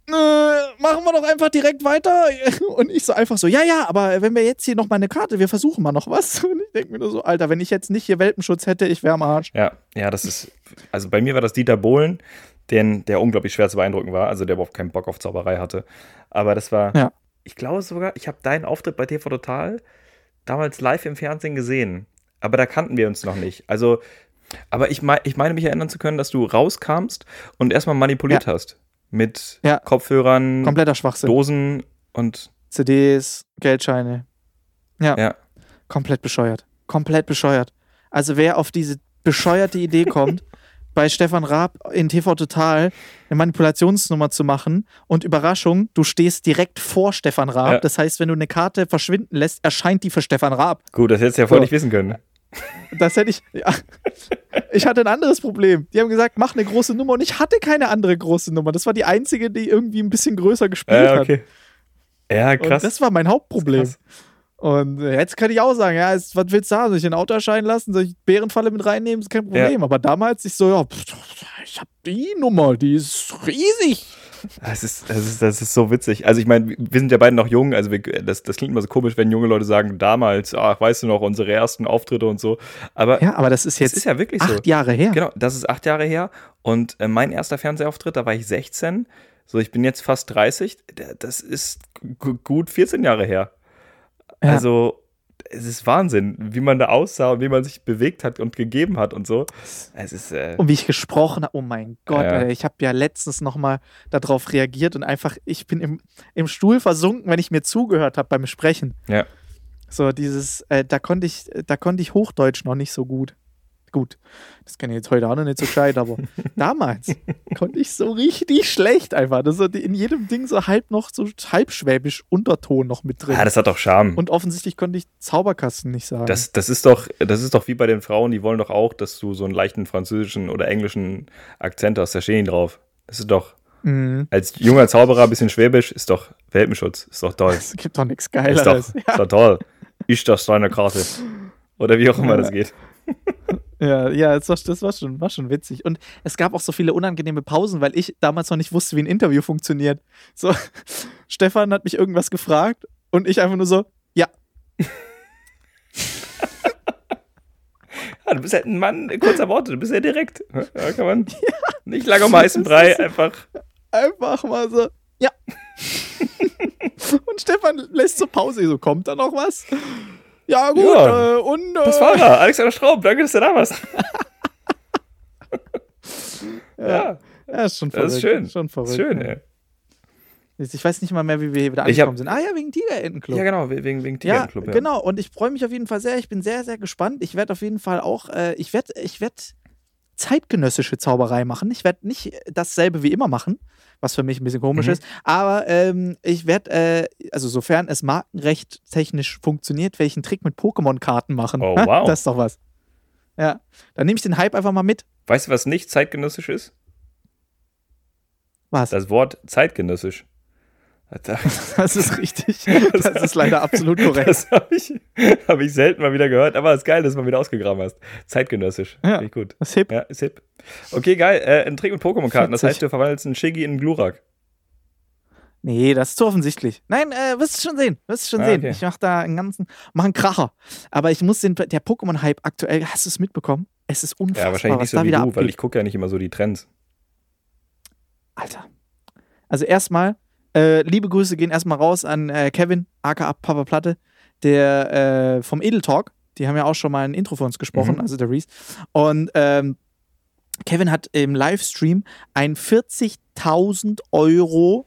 äh, machen wir doch einfach direkt weiter. Und ich so einfach so, ja, ja, aber wenn wir jetzt hier noch mal eine Karte, wir versuchen mal noch was. Und ich denke mir nur so, Alter, wenn ich jetzt nicht hier Welpenschutz hätte, ich wäre am Arsch. Ja, ja, das ist. Also bei mir war das Dieter Bohlen, den, der unglaublich schwer zu beeindrucken war, also der überhaupt keinen Bock auf Zauberei hatte. Aber das war. Ja. Ich glaube sogar, ich habe deinen Auftritt bei TV Total damals live im Fernsehen gesehen. Aber da kannten wir uns noch nicht. Also, aber ich, mei- ich meine mich erinnern zu können, dass du rauskamst und erstmal manipuliert hast. Mit Ja. Kopfhörern, Kompletter Schwachsinn. Dosen und. CDs, Geldscheine. Ja, Ja. komplett bescheuert. Komplett bescheuert. Also wer auf diese bescheuerte Idee kommt, bei Stefan Raab in TV Total eine Manipulationsnummer zu machen und Überraschung, du stehst direkt vor Stefan Raab. Ja. Das heißt, wenn du eine Karte verschwinden lässt, erscheint die für Stefan Raab. Gut, das hättest du ja vorher So. nicht wissen können. Das hätte ich. Ja. Ich hatte ein anderes Problem. Die haben gesagt, mach eine große Nummer und ich hatte keine andere große Nummer. Das war die einzige, die irgendwie ein bisschen größer gespielt Ja, hat. okay. Ja, Und krass. das war mein Hauptproblem. Und äh, jetzt kann ich auch sagen, ja, es, was willst du haben? Soll ich ein Auto erscheinen lassen? Soll ich Bärenfalle mit reinnehmen? Ist kein Problem. Aber damals ich so, ja, ich ich habe die Nummer, die ist riesig. Das ist, das, ist, das ist so witzig. Also ich meine, wir sind ja beide noch jung, also wir, das, das klingt immer so komisch, wenn junge Leute sagen, damals, ach, weißt du noch, unsere ersten Auftritte und so. Aber Ja, aber das ist jetzt es ist ja wirklich acht so. Jahre her. Genau, das ist acht Jahre her. Und äh, mein erster Fernsehauftritt, da war ich 16. So, ich bin jetzt fast 30. Der- Das ist gu- gut 14 Jahre her. Ja. Also, es ist Wahnsinn, wie man da aussah und wie man sich bewegt hat und gegeben hat und so. Es ist, äh, Und wie ich gesprochen habe, oh mein Gott, Ja. Alter, ich habe ja letztens nochmal darauf reagiert und einfach, ich bin im, im Stuhl versunken, wenn ich mir zugehört habe beim Sprechen. Ja. So dieses, äh, da konnte ich, da konnte ich Hochdeutsch noch nicht so gut. Gut, das kann ich jetzt heute auch noch nicht so gescheit, aber damals konnte ich so richtig schlecht einfach. Das ist in jedem Ding so halb noch so halbschwäbisch Unterton noch mit drin. ja, das hat doch Charme. und offensichtlich konnte ich Zauberkasten nicht sagen. Das, das, ist doch, das ist doch wie bei den Frauen, die wollen doch auch, dass du so einen leichten französischen oder englischen Akzent hast. Da stehen die drauf. Das ist doch, Mhm. als junger Zauberer ein bisschen Schwäbisch, ist doch Welpenschutz. Ist doch toll. Es gibt doch nichts Ist doch, Geileres. ist doch toll. Ich das deine Karte. Oder wie auch immer das geht. Ja, ja, das, war, das war, schon, war schon witzig. Und es gab auch so viele unangenehme Pausen, weil ich damals noch nicht wusste, wie ein Interview funktioniert. So, Stefan hat mich irgendwas gefragt und ich einfach nur so, ja, Ja, du bist halt ein Mann kurzer Worte, du bist ja direkt. Ja, kann man nicht lange um heißen Brei, einfach. einfach mal so, ja. und Stefan lässt so Pause, so, kommt da noch was? Ja, gut, Ja, äh, und. Äh, Das war er, Alexander Straub, danke, dass du da warst. ja, Ja, ist schon verrückt. das ist schön. Schon verrückt. schön, ja. ey. Ich weiß nicht mal mehr, wie wir hier wieder hab- angekommen sind. Ah ja, wegen Tigerentenclub. Ja, genau, wegen, wegen Ja, Tigerenclub. Ja, genau. Und ich freue mich auf jeden Fall sehr. Ich bin sehr, sehr gespannt. Ich werde auf jeden Fall auch, äh, ich werde, ich werde zeitgenössische Zauberei machen. Ich werde nicht dasselbe wie immer machen, was für mich ein bisschen komisch Mhm. ist. Aber ähm, ich werde, äh, also sofern es markenrecht technisch funktioniert, werde ich einen Trick mit Pokémon-Karten machen. Oh, wow. Das ist doch was. Ja, dann nehme ich den Hype einfach mal mit. Weißt du, was nicht zeitgenössisch ist? Was? Das Wort zeitgenössisch. Das, ist richtig. Das ist leider absolut korrekt. das habe ich, hab ich selten mal wieder gehört, aber es ist geil, dass du mal wieder ausgegraben hast. Zeitgenössisch. Ja. Finde ich gut. Ist hip. Ja, ist hip. Okay, geil. Äh, ein Trick mit Pokémon-Karten. Das heißt, du verwandelst einen Shiggy in einen Glurak. Nee, das ist zu offensichtlich. Nein, äh, wirst du schon sehen. Wirst du schon Ah, sehen. okay. Ich mach da einen ganzen, mach einen Kracher. Aber ich muss den, der Pokémon-Hype aktuell, hast du es mitbekommen? Es ist unfassbar, Ja, wahrscheinlich nicht so wie du, abgeht. weil ich gucke ja nicht immer so die Trends. Alter. Also erstmal, äh, liebe Grüße gehen erstmal raus an äh, Kevin, aka Papa Platte, der äh, vom Edel Talk. Die haben ja auch schon mal ein Intro für uns gesprochen, Mhm. also der Reese. Und ähm, Kevin hat im Livestream ein 40.000 Euro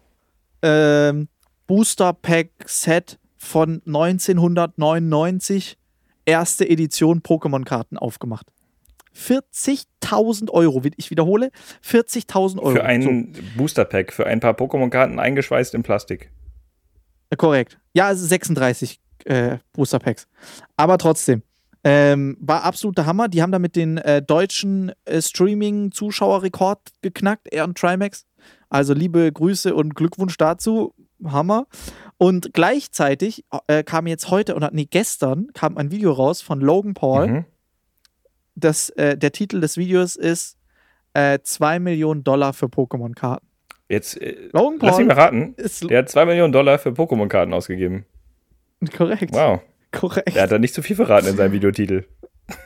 ähm, Booster Pack Set von 1999 erste Edition Pokémon-Karten aufgemacht. 40.000 Euro. Ich wiederhole, 40.000 Euro. Für ein Booster-Pack, für ein paar Pokémon-Karten eingeschweißt in Plastik. Äh, Korrekt. Ja, also 36 äh, Booster Packs. Aber trotzdem. Ähm, war absoluter Hammer. Die haben damit den äh, deutschen äh, Streaming-Zuschauerrekord geknackt, er und Trimax. Also liebe Grüße und Glückwunsch dazu. Hammer. Und gleichzeitig äh, kam jetzt heute, oder nee, gestern kam ein Video raus von Logan Paul. Mhm. Das, äh, der Titel des Videos ist äh, 2 Millionen Dollar für Pokémon-Karten. Jetzt, äh, Logan lass mich mal Paul raten. Der hat 2 Millionen Dollar für Pokémon-Karten ausgegeben. korrekt. Wow. Korrekt. Der hat da nicht zu viel verraten in seinem Videotitel.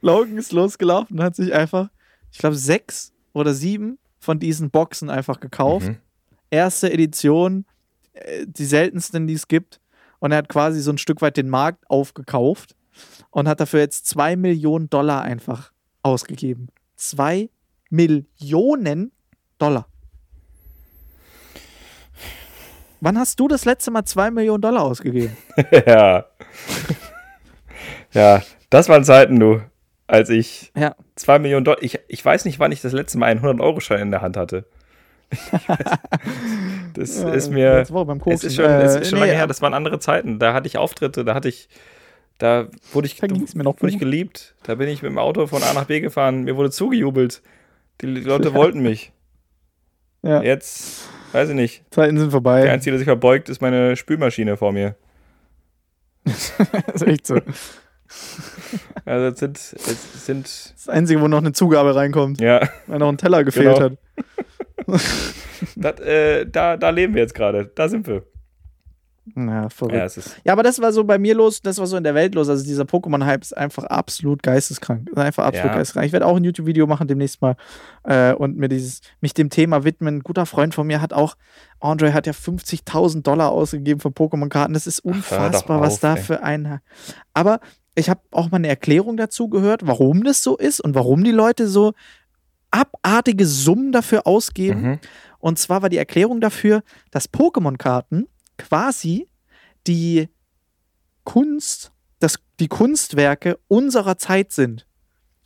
Logan ist losgelaufen und hat sich einfach, ich glaube, sechs oder sieben von diesen Boxen einfach gekauft. Mhm. Erste Edition, äh, die seltensten, die es gibt. Und er hat quasi so ein Stück weit den Markt aufgekauft und hat dafür jetzt zwei Millionen Dollar einfach ausgegeben. Zwei Millionen Dollar. Wann hast du das letzte Mal zwei Millionen Dollar ausgegeben? ja. ja, das waren Zeiten, du. Als ich Ja. 2 Millionen Dollar. Ich, ich weiß nicht, wann ich das letzte Mal einen 100-Euro-Schein in der Hand hatte. das ist mir. Letzte Woche beim Es Koksen. ist schon, es ist Äh, schon nee, lange her, das waren andere Zeiten. Da hatte ich Auftritte, da hatte ich, da wurde ich, Da mir noch wurde ich geliebt. Da bin ich mit dem Auto von A nach B gefahren, mir wurde zugejubelt. Die Leute wollten mich. Ja, Jetzt, weiß ich nicht. Zeiten sind vorbei. Der Einzige, der sich verbeugt, ist meine Spülmaschine vor mir. das ist echt so. Also es sind, es sind Das Einzige, wo noch eine Zugabe reinkommt, ja, weil noch ein Teller gefehlt Genau. hat. das, äh, da, da leben wir jetzt gerade. Da sind wir. Ja, verrückt. Ja. Ja, aber das war so bei mir los, das war so in der Welt los. Also dieser Pokémon-Hype ist einfach absolut geisteskrank. Ist Einfach absolut Ja. geisteskrank. Ich werde auch ein YouTube-Video machen demnächst mal äh, und mir dieses, mich dem Thema widmen. Ein guter Freund von mir hat auch, Andre hat ja 50.000 Dollar ausgegeben für Pokémon-Karten. Das ist unfassbar, was auf, da ey. für ein. Aber ich habe auch mal eine Erklärung dazu gehört, warum das so ist und warum die Leute so abartige Summen dafür ausgeben. Mhm. Und zwar war die Erklärung dafür, dass Pokémon-Karten quasi die Kunst, das, die Kunstwerke unserer Zeit sind.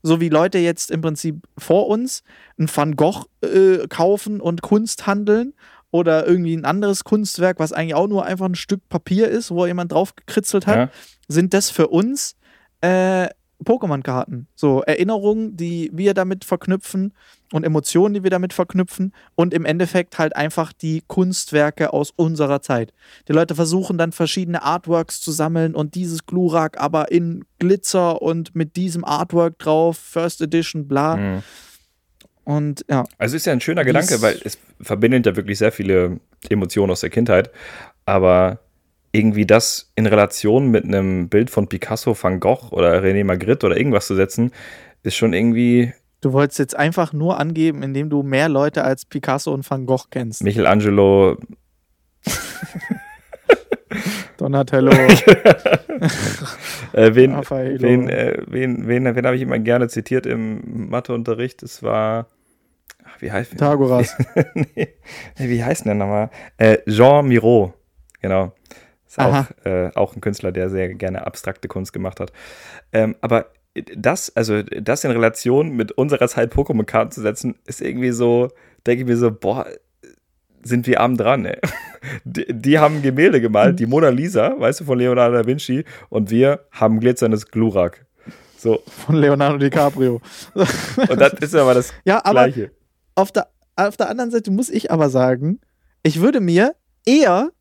So wie Leute jetzt im Prinzip vor uns ein Van Gogh äh, kaufen und Kunst handeln oder irgendwie ein anderes Kunstwerk, was eigentlich auch nur einfach ein Stück Papier ist, wo jemand drauf gekritzelt hat, Ja. sind das für uns äh, Pokémon-Karten. So Erinnerungen, die wir damit verknüpfen und Emotionen, die wir damit verknüpfen und im Endeffekt halt einfach die Kunstwerke aus unserer Zeit. Die Leute versuchen dann verschiedene Artworks zu sammeln und dieses Glurak aber in Glitzer und mit diesem Artwork drauf, First Edition, bla. Mhm. Und ja, Also ist ja ein schöner Gedanke, weil es verbindet ja wirklich sehr viele Emotionen aus der Kindheit. Aber irgendwie das in Relation mit einem Bild von Picasso, Van Gogh oder René Magritte oder irgendwas zu setzen, ist schon irgendwie du wolltest jetzt einfach nur angeben, indem du mehr Leute als Picasso und Van Gogh kennst. Michelangelo. Donatello, Äh, wen, wen, äh, wen, wen, wen habe ich immer gerne zitiert im Matheunterricht? Es war. Ach, wie heißt Pythagoras. nee, wie heißt denn der nochmal? Äh, Jean Miro, genau. Ist Aha. auch, äh, auch ein Künstler, der sehr gerne abstrakte Kunst gemacht hat. Ähm, aber das, also das in Relation mit unserer Zeit Pokémon-Karten zu setzen, ist irgendwie so, denke ich mir so, boah, sind wir arm dran, ey. Die, die haben Gemälde gemalt, die Mona Lisa, weißt du, von Leonardo da Vinci, und wir haben glitzerndes Glurak. So, von Leonardo DiCaprio. und das ist aber das Ja, aber Gleiche. auf der, auf der anderen Seite muss ich aber sagen, ich würde mir eher,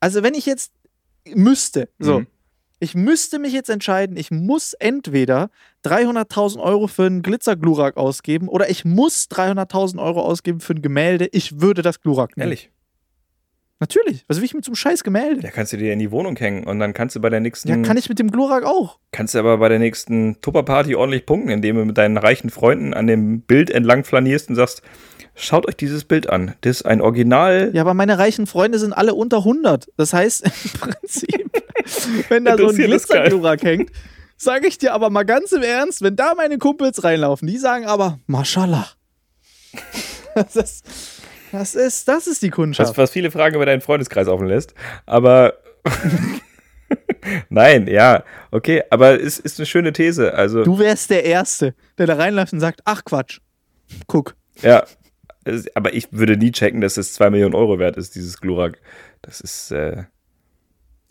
also wenn ich jetzt müsste, so, Mhm. ich müsste mich jetzt entscheiden, ich muss entweder 300.000 Euro für einen Glitzer-Glurak ausgeben oder ich muss 300.000 Euro ausgeben für ein Gemälde, ich würde das Glurak nehmen. Ehrlich. Natürlich. Was will ich mit so einem scheiß Gemälde? Ja, kannst du dir in die Wohnung hängen und dann kannst du bei der nächsten. Ja, kann ich mit dem Glurak auch. Kannst du aber bei der nächsten Tupperparty ordentlich punkten, indem du mit deinen reichen Freunden an dem Bild entlang flanierst und sagst, schaut euch dieses Bild an. Das ist ein Original. Ja, aber meine reichen Freunde sind alle unter 100. Das heißt, im Prinzip, wenn da so ein. Glitzerglurak hängt, sage ich dir aber mal ganz im Ernst, wenn da meine Kumpels reinlaufen, die sagen aber, Mashallah. Das ist, das ist, das ist die Was, Kundschaft. was viele Fragen über deinen Freundeskreis offen lässt. Aber nein, ja, okay, aber es ist eine schöne These. Also, Du wärst der Erste, der da reinläuft und sagt, ach Quatsch, guck. ja, aber ich würde nie checken, dass es 2 Millionen Euro wert ist, dieses Glurak. Das ist, äh,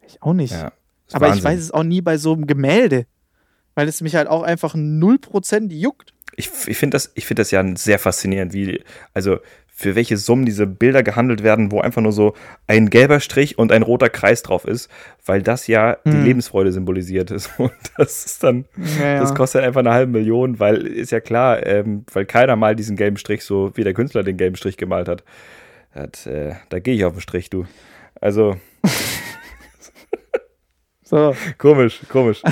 Ich auch nicht. ja. aber ich Wahnsinn. weiß es auch nie bei so einem Gemälde, weil es mich halt auch einfach 0% juckt. Ich, ich finde das, ich find das ja sehr faszinierend, wie, also für welche Summen diese Bilder gehandelt werden, wo einfach nur so ein gelber Strich und ein roter Kreis drauf ist, weil das ja die Hm. Lebensfreude symbolisiert ist. Und das ist dann, Ja, das kostet einfach eine halbe Million, weil ist ja klar, ähm, weil keiner mal diesen gelben Strich so, wie der Künstler den gelben Strich gemalt hat. Das, äh, da gehe ich auf den Strich, du. Also, so. komisch, komisch.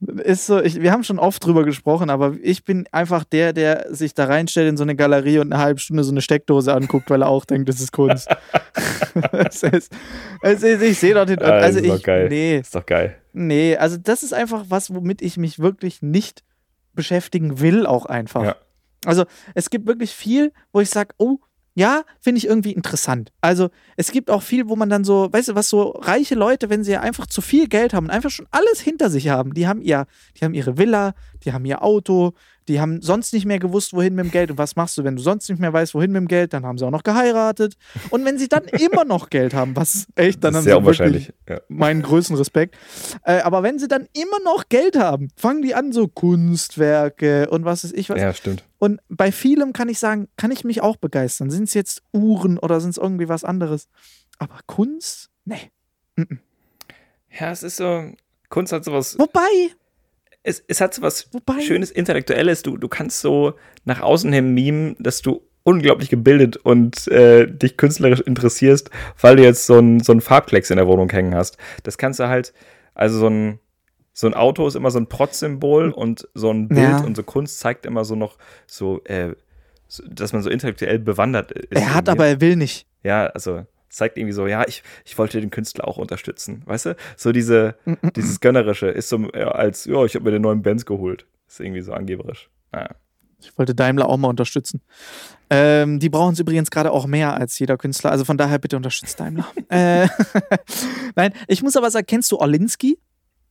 Ist so, ich, wir haben schon oft drüber gesprochen, aber ich bin einfach der, der sich da reinstellt in so eine Galerie und eine halbe Stunde so eine Steckdose anguckt, weil er auch denkt, das ist Kunst. es ist, es ist, ich sehe dort den. Ah, das also ist doch ich. geil. Nee, Ist doch geil. nee, also das ist einfach was, womit ich mich wirklich nicht beschäftigen will, auch einfach. Ja. Also es gibt wirklich viel, wo ich sage, oh, ja, finde ich irgendwie interessant. Also es gibt auch viel, wo man dann so, weißt du, was so reiche Leute, wenn sie einfach zu viel Geld haben und einfach schon alles hinter sich haben, die haben ihr, die haben ihre Villa, die haben ihr Auto, die haben sonst nicht mehr gewusst, wohin mit dem Geld. Und was machst du, wenn du sonst nicht mehr weißt, wohin mit dem Geld? Dann haben sie auch noch geheiratet. Und wenn sie dann immer noch Geld haben, was echt, dann haben sehr sie wirklich unwahrscheinlich. Ja. meinen größten Respekt. Äh, aber wenn sie dann immer noch Geld haben, fangen die an, so Kunstwerke und was ist ich was. ja, stimmt. Und bei vielem kann ich sagen, kann ich mich auch begeistern. Sind es jetzt Uhren oder sind es irgendwie was anderes? Aber Kunst? Nee. Ja, es ist so, Kunst hat sowas Wobei, es, es hat so was Wobei- Schönes, Intellektuelles. Du, du kannst so nach außen hin mimen, dass du unglaublich gebildet und äh, dich künstlerisch interessierst, weil du jetzt so ein, so ein Farbklecks in der Wohnung hängen hast. Das kannst du halt, also so ein, so ein Auto ist immer so ein Protzsymbol und so ein Bild Ja. und so Kunst zeigt immer so noch so, äh, so dass man so intellektuell bewandert ist. Er hat irgendwie. aber, er will nicht. Ja, also zeigt irgendwie so, ja, ich, ich wollte den Künstler auch unterstützen. Weißt du? So diese, dieses Gönnerische ist so ja, als, ja, ich habe mir den neuen Benz geholt. Ist irgendwie so angeberisch. Naja. Ich wollte Daimler auch mal unterstützen. Ähm, die brauchen es übrigens gerade auch mehr als jeder Künstler. Also von daher bitte unterstützt Daimler. äh, Nein, ich muss aber sagen, kennst du Orlinski?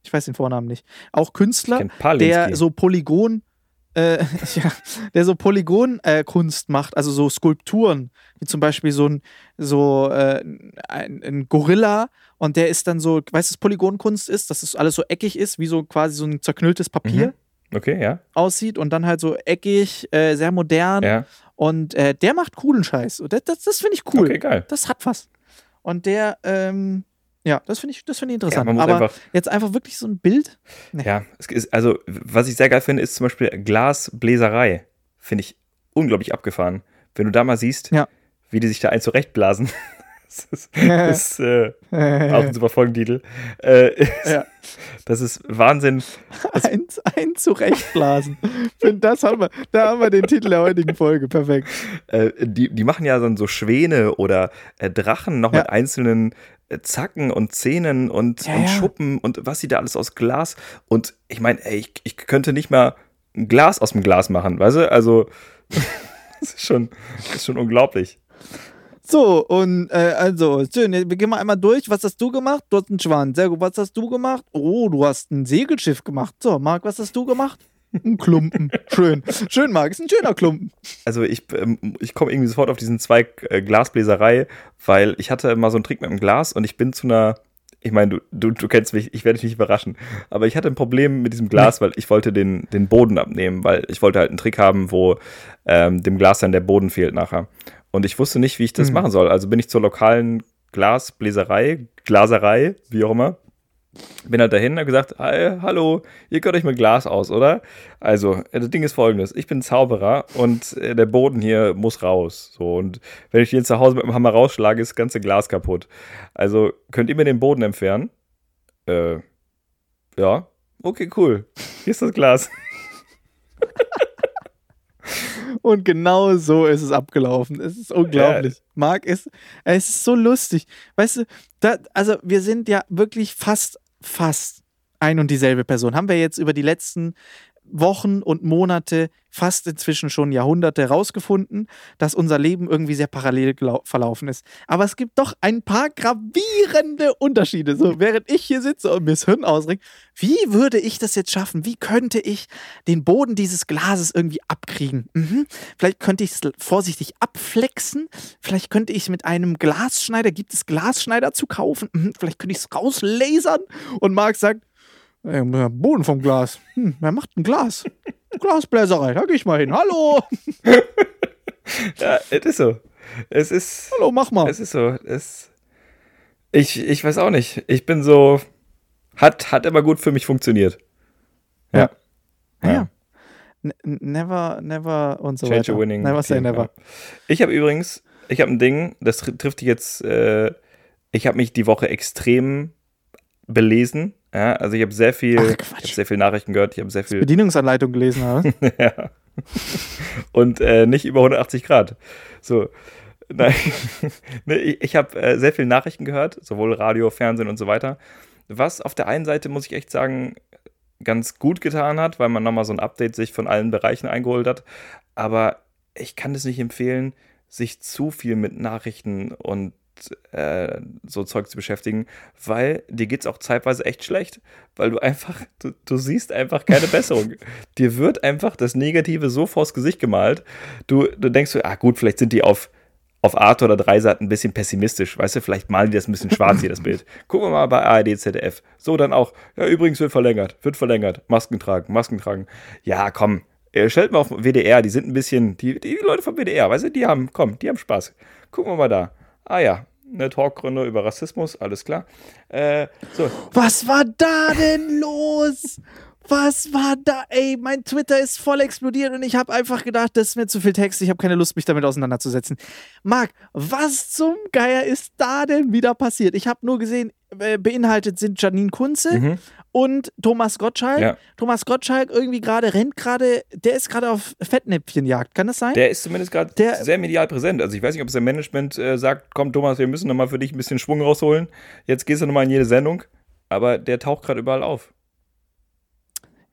Ich weiß den Vornamen nicht. Auch Künstler, der so Polygon, äh, ja, der so Polygon-Kunst macht, also so Skulpturen, wie zum Beispiel so ein, so äh, ein, ein Gorilla und der ist dann so, weißt du, was Polygonkunst ist, dass es alles so eckig ist, wie so quasi so ein zerknülltes Papier Mhm. Okay, ja. aussieht und dann halt so eckig, äh, sehr modern Ja. und äh, der macht coolen Scheiß. Das, das, das finde ich cool. Okay, geil. Das hat was. Und der, ähm, ja, das finde ich, das finde ich interessant. man muss Aber einfach- jetzt einfach wirklich so ein Bild. Ja, es ist, also, was ich sehr geil finde, ist zum Beispiel Glasbläserei. Finde ich unglaublich abgefahren. Wenn du da mal siehst, Ja. wie die sich da ein zurechtblasen. Das ist, ist äh, auch ein super Folgentitel. Äh, Ja. Das ist Wahnsinn. Eins, ein zurechtblasen. Das haben wir, da haben wir den Titel der heutigen Folge. Perfekt. Äh, die, die machen ja dann so Schwäne oder äh, Drachen noch Ja. mit einzelnen äh, Zacken und Zähnen und, Ja, und. Schuppen und was sie da alles aus Glas. Und ich meine, ich, ich könnte nicht mal ein Glas aus dem Glas machen, weißt du? Also, das ist schon, das ist schon unglaublich. So, und äh, also, schön, wir gehen mal einmal durch. Was hast du gemacht? Du hast einen Schwan. Sehr gut. Was hast du gemacht? Oh, du hast ein Segelschiff gemacht. So, Marc, was hast du gemacht? Ein Klumpen. Schön. Schön, Marc. Ist ein schöner Klumpen. Also ich, ähm, ich komme irgendwie sofort auf diesen Zweig äh, Glasbläserei, weil ich hatte mal so einen Trick mit dem Glas und ich bin zu einer, ich meine, du, du, du kennst mich, ich werde dich nicht überraschen, aber ich hatte ein Problem mit diesem Glas, weil ich wollte den, den Boden abnehmen, weil ich wollte halt einen Trick haben, wo ähm, dem Glas dann der Boden fehlt nachher. Und ich wusste nicht, wie ich das Mhm. machen soll. Also bin ich zur lokalen Glasbläserei, Glaserei, wie auch immer, bin halt dahin und hab gesagt, "Hi, hallo, ihr könnt euch mit Glas aus, oder? Also, das Ding ist folgendes, ich bin Zauberer und äh, der Boden hier muss raus. So, und wenn ich den zu Hause mit dem Hammer rausschlage, ist das ganze Glas kaputt. Also, könnt ihr mir den Boden entfernen? Äh, ja. Okay, cool. Hier ist das Glas. Und genau so ist es abgelaufen. Es ist unglaublich. Marc ist, es ist so lustig. Weißt du, da, also wir sind ja wirklich fast, fast ein und dieselbe Person. Haben wir jetzt über die letzten Wochen und Monate, fast inzwischen schon Jahrhunderte rausgefunden, dass unser Leben irgendwie sehr parallel verlaufen ist. Aber es gibt doch ein paar gravierende Unterschiede. So, während ich hier sitze und mir das Hirn ausregt, wie würde ich das jetzt schaffen? Wie könnte ich den Boden dieses Glases irgendwie abkriegen? Mhm. Vielleicht könnte ich es vorsichtig abflexen. Vielleicht könnte ich es mit einem Glasschneider, gibt es Glasschneider zu kaufen? Mhm. Vielleicht könnte ich es rauslasern. Und Marc sagt, "Ey, Boden vom Glas. Hm, wer macht ein Glas? Glasbläserei, da geh ich mal hin. Hallo, Ja, es ist so. Es ist. hallo, mach mal. Es ist so. Es, ich, ich weiß auch nicht. Ich bin so. Hat, hat immer gut für mich funktioniert. Ja. Ja. Ja. Never, never und so Change weiter. winning. Never say team, never. Ja. Ich habe übrigens, ich habe ein Ding, das tr trifft dich jetzt, äh, ich habe mich die Woche extrem belesen. Ja, also ich habe sehr viel, Ach, ich habe sehr viel Nachrichten gehört, ich habe sehr viel Bedienungsanleitung gelesen habe. ja. Und äh, nicht über 180 Grad. So. Nein. ich ich habe äh, sehr viele Nachrichten gehört, sowohl Radio, Fernsehen und so weiter. Was auf der einen Seite, muss ich echt sagen, ganz gut getan hat, weil man nochmal so ein Update sich von allen Bereichen eingeholt hat. Aber ich kann es nicht empfehlen, sich zu viel mit Nachrichten und äh, so Zeug zu beschäftigen, weil dir geht es auch zeitweise echt schlecht, weil du einfach, du, du siehst einfach keine Besserung. dir wird einfach das Negative so vors Gesicht gemalt. Du, du denkst so, ah gut, vielleicht sind die auf, auf Arte oder Dreisat ein bisschen pessimistisch, weißt du, vielleicht malen die das ein bisschen schwarz hier, das Bild. Gucken wir mal bei ARD, ZDF. So, dann auch, ja, übrigens wird verlängert, wird verlängert, Masken tragen, Masken tragen. Ja, komm, äh, stellt mal auf WDR, die sind ein bisschen, die, die Leute vom WDR, weißt du, die haben, komm, die haben Spaß. Gucken wir mal da. Ah ja, eine Talkrunde über Rassismus, alles klar. Äh, so. Was war da denn los? Was war da? Ey, mein Twitter ist voll explodiert und ich habe einfach gedacht, das ist mir zu viel Text. Ich habe keine Lust, mich damit auseinanderzusetzen. Marc, was zum Geier ist da denn wieder passiert? Ich habe nur gesehen, äh, beinhaltet sind Janine Kunze Mhm. Und Thomas Gottschalk. Ja. Thomas Gottschalk irgendwie gerade rennt gerade, der ist gerade auf Fettnäpfchenjagd. Kann das sein? Der ist zumindest gerade sehr medial präsent. Also ich weiß nicht, ob sein Management äh, sagt, komm Thomas, wir müssen nochmal für dich ein bisschen Schwung rausholen. Jetzt gehst du nochmal in jede Sendung. Aber der taucht gerade überall auf.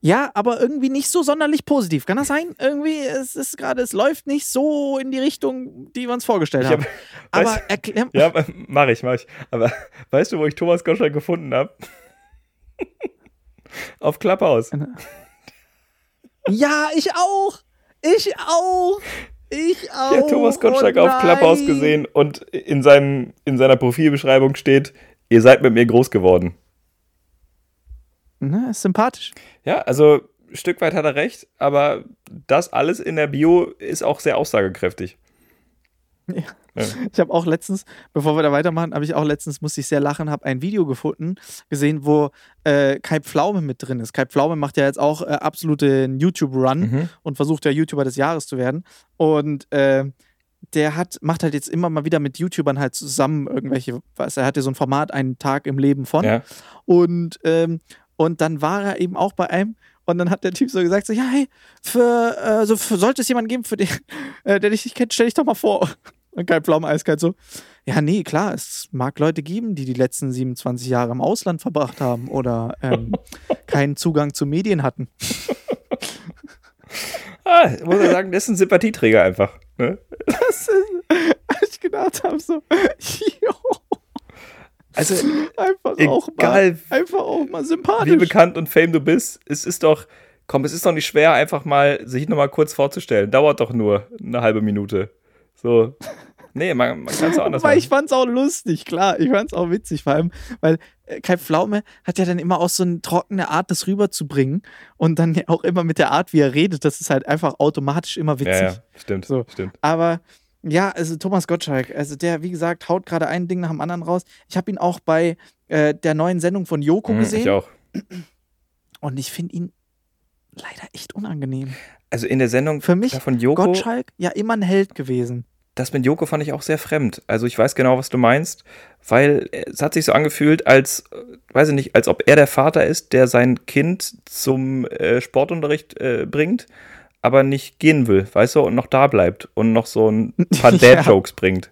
Ja, aber irgendwie nicht so sonderlich positiv. Kann das sein? Irgendwie, es ist gerade, es läuft nicht so in die Richtung, die wir uns vorgestellt haben. hab- aber weißt- erklär, Ja, mach ich, mach ich. Aber weißt du, wo ich Thomas Gottschalk gefunden habe? Auf Clubhouse. ja, ich auch. Ich auch. Ich auch. Habe Thomas Oh Gottschalk auf Clubhouse gesehen und in, seinem, in seiner Profilbeschreibung steht, ihr seid mit mir groß geworden. Na, ist sympathisch. Ja, also ein Stück weit hat er recht, aber das alles in der Bio ist auch sehr aussagekräftig. Ich habe auch letztens, bevor wir da weitermachen, habe ich auch letztens, musste ich sehr lachen, habe ein Video gefunden, gesehen, wo äh, Kai Pflaume mit drin ist. Kai Pflaume macht ja jetzt auch äh, absoluten YouTube-Run Mhm. und versucht ja YouTuber des Jahres zu werden. Und äh, der hat, macht halt jetzt immer mal wieder mit YouTubern halt zusammen irgendwelche, was, er hatte so ein Format, einen Tag im Leben von. Ja. Und, ähm, und dann war er eben auch bei einem und dann hat der Typ so gesagt: so, Ja, hey, für, äh, so, für sollte es jemanden geben, für den, äh, der dich nicht kennt, stell dich doch mal vor. Und Kai Pflaume eiskalt so: Ja, nee, klar, es mag Leute geben, die die letzten 27 Jahre im Ausland verbracht haben oder ähm, keinen Zugang zu Medien hatten. Ah, ich muss ja sagen, das ist ein Sympathieträger einfach. Ne? Das ist, als ich gedacht habe, so, jo, Also, einfach Egal, auch mal, einfach auch mal sympathisch. wie bekannt und fame du bist, es ist doch, komm, es ist doch nicht schwer, einfach mal sich nochmal kurz vorzustellen. Dauert doch nur eine halbe Minute. So. Nee, man, man kann es auch anders Weil machen. ich fand's auch lustig, klar. Ich fand's auch witzig, vor allem, weil äh, Kai Pflaume hat ja dann immer auch so eine trockene Art, das rüberzubringen. Und dann auch immer mit der Art, wie er redet, das ist halt einfach automatisch immer witzig. ja, ja, stimmt, So. stimmt. Aber ja, also Thomas Gottschalk, also der, wie gesagt, haut gerade ein Ding nach dem anderen raus. Ich habe ihn auch bei äh, der neuen Sendung von Joko Mhm, gesehen. ich auch. Und ich finde ihn leider echt unangenehm. Also in der Sendung Für mich von Joko, Gottschalk ja immer ein Held gewesen. Das mit Joko fand ich auch sehr fremd. Also ich weiß genau, was du meinst, weil es hat sich so angefühlt, als, äh, weiß ich nicht, als ob er der Vater ist, der sein Kind zum äh, Sportunterricht äh, bringt, aber nicht gehen will, weißt du, und noch da bleibt und noch so ein paar Ja. Dad-Jokes bringt.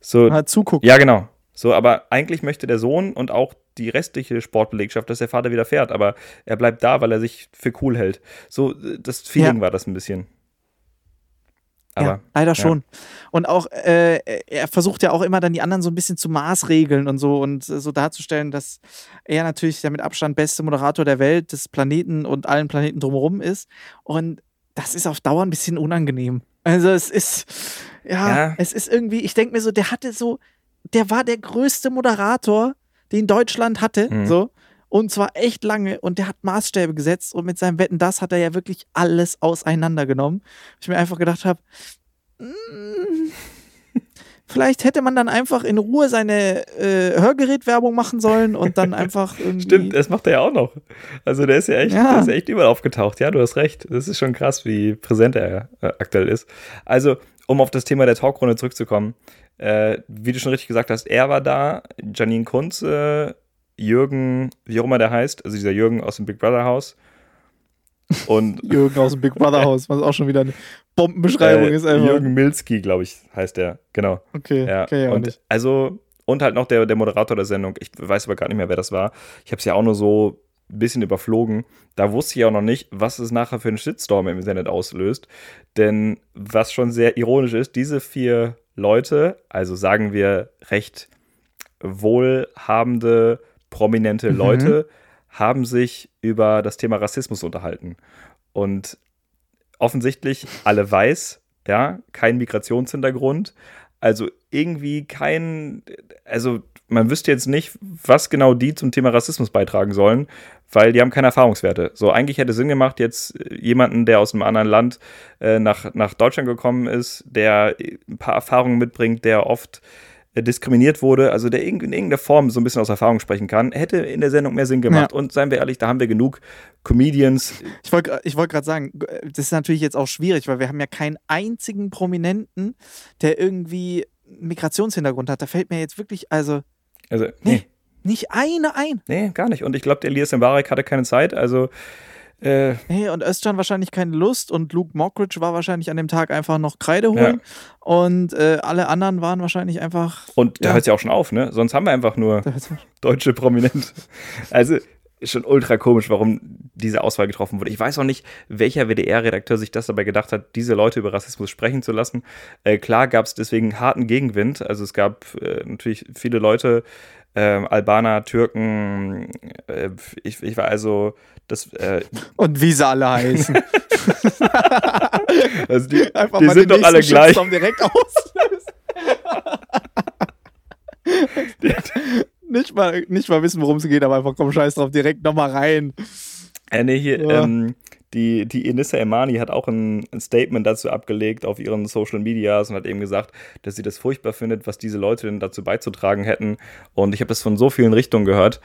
So, Mal zugucken. ja, genau. So, aber eigentlich möchte der Sohn und auch die restliche Sportbelegschaft, dass der Vater wieder fährt, aber er bleibt da, weil er sich für cool hält. So, äh, das Feeling Ja. war das ein bisschen. Ja, Aber leider schon. Und auch, äh, er versucht ja auch immer dann die anderen so ein bisschen zu maßregeln und so und äh, so darzustellen, dass er natürlich der mit Abstand beste Moderator der Welt, des Planeten und allen Planeten drumherum ist. Und das ist auf Dauer ein bisschen unangenehm. Also es ist, ja, Ja. es ist irgendwie, ich denke mir so, der hatte so, der war der größte Moderator, den Deutschland hatte, Mhm. so. Und zwar echt lange und der hat Maßstäbe gesetzt und mit seinem Wetten, das hat er ja wirklich alles auseinandergenommen. Ich mir einfach gedacht habe, mm, vielleicht hätte man dann einfach in Ruhe seine äh, Hörgerätwerbung machen sollen und dann einfach. Stimmt, das macht er ja auch noch. Also der ist ja echt, Ja. Der ist echt überall aufgetaucht. Ja, du hast recht. Das ist schon krass, wie präsent er äh, aktuell ist. Also, um auf das Thema der Talkrunde zurückzukommen, äh, wie du schon richtig gesagt hast, er war da, Janine Kunze, Jürgen, wie auch immer der heißt, also dieser Jürgen aus dem Big Brother Haus. Und Jürgen aus dem Big Brother Haus, was auch schon wieder eine Bombenbeschreibung äh, ist einfach. Jürgen Milski, glaube ich, heißt der. Genau. Okay, Ja, okay, und nicht. also und halt noch der, der Moderator der Sendung. Ich weiß aber gar nicht mehr, wer das war. Ich habe es ja auch nur so ein bisschen überflogen. Da wusste ich auch noch nicht, was es nachher für einen Shitstorm im Internet auslöst. Denn was schon sehr ironisch ist, diese vier Leute, also sagen wir recht wohlhabende, prominente Mhm. Leute, haben sich über das Thema Rassismus unterhalten. Und offensichtlich alle weiß, ja, kein Migrationshintergrund, also irgendwie kein, also man wüsste jetzt nicht, was genau die zum Thema Rassismus beitragen sollen, weil die haben keine Erfahrungswerte. So, eigentlich hätte Sinn gemacht, jetzt äh, jemanden, der aus einem anderen Land äh, nach, nach Deutschland gekommen ist, der äh, ein paar Erfahrungen mitbringt, der oft diskriminiert wurde, also der in irgendeiner Form so ein bisschen aus Erfahrung sprechen kann, hätte in der Sendung mehr Sinn gemacht. Ja. Und seien wir ehrlich, da haben wir genug Comedians. Ich wollte ich wollt gerade sagen, das ist natürlich jetzt auch schwierig, weil wir haben ja keinen einzigen Prominenten, der irgendwie Migrationshintergrund hat. Da fällt mir jetzt wirklich, also. Also, nee. nee. Nicht eine ein. Nee, gar nicht. Und ich glaube, der Elias Mbarek hatte keine Zeit. Also äh, hey, und Özcan wahrscheinlich keine Lust und Luke Mockridge war wahrscheinlich an dem Tag einfach noch Kreide holen ja. und äh, alle anderen waren wahrscheinlich einfach. Und da ja. hört es ja auch schon auf, ne? Sonst haben wir einfach nur deutsche Prominente. Also schon ultra komisch, warum diese Auswahl getroffen wurde. Ich weiß auch nicht, welcher WDR-Redakteur sich das dabei gedacht hat, diese Leute über Rassismus sprechen zu lassen. Äh, klar gab es deswegen harten Gegenwind. Also es gab äh, natürlich viele Leute, äh, Albaner, Türken, äh, ich, ich war also das, äh, Und wie sie alle heißen. also die, Einfach die sind doch alle gleich. direkt aus. nicht, mal, nicht mal wissen, worum es geht, aber einfach komm, scheiß drauf, direkt nochmal rein. Äh, nee, hier, ja. ähm, die, die Enissa Emani hat auch ein, ein, Statement dazu abgelegt auf ihren Social Medias und hat eben gesagt, dass sie das furchtbar findet, was diese Leute denn dazu beizutragen hätten. Und ich habe das von so vielen Richtungen gehört.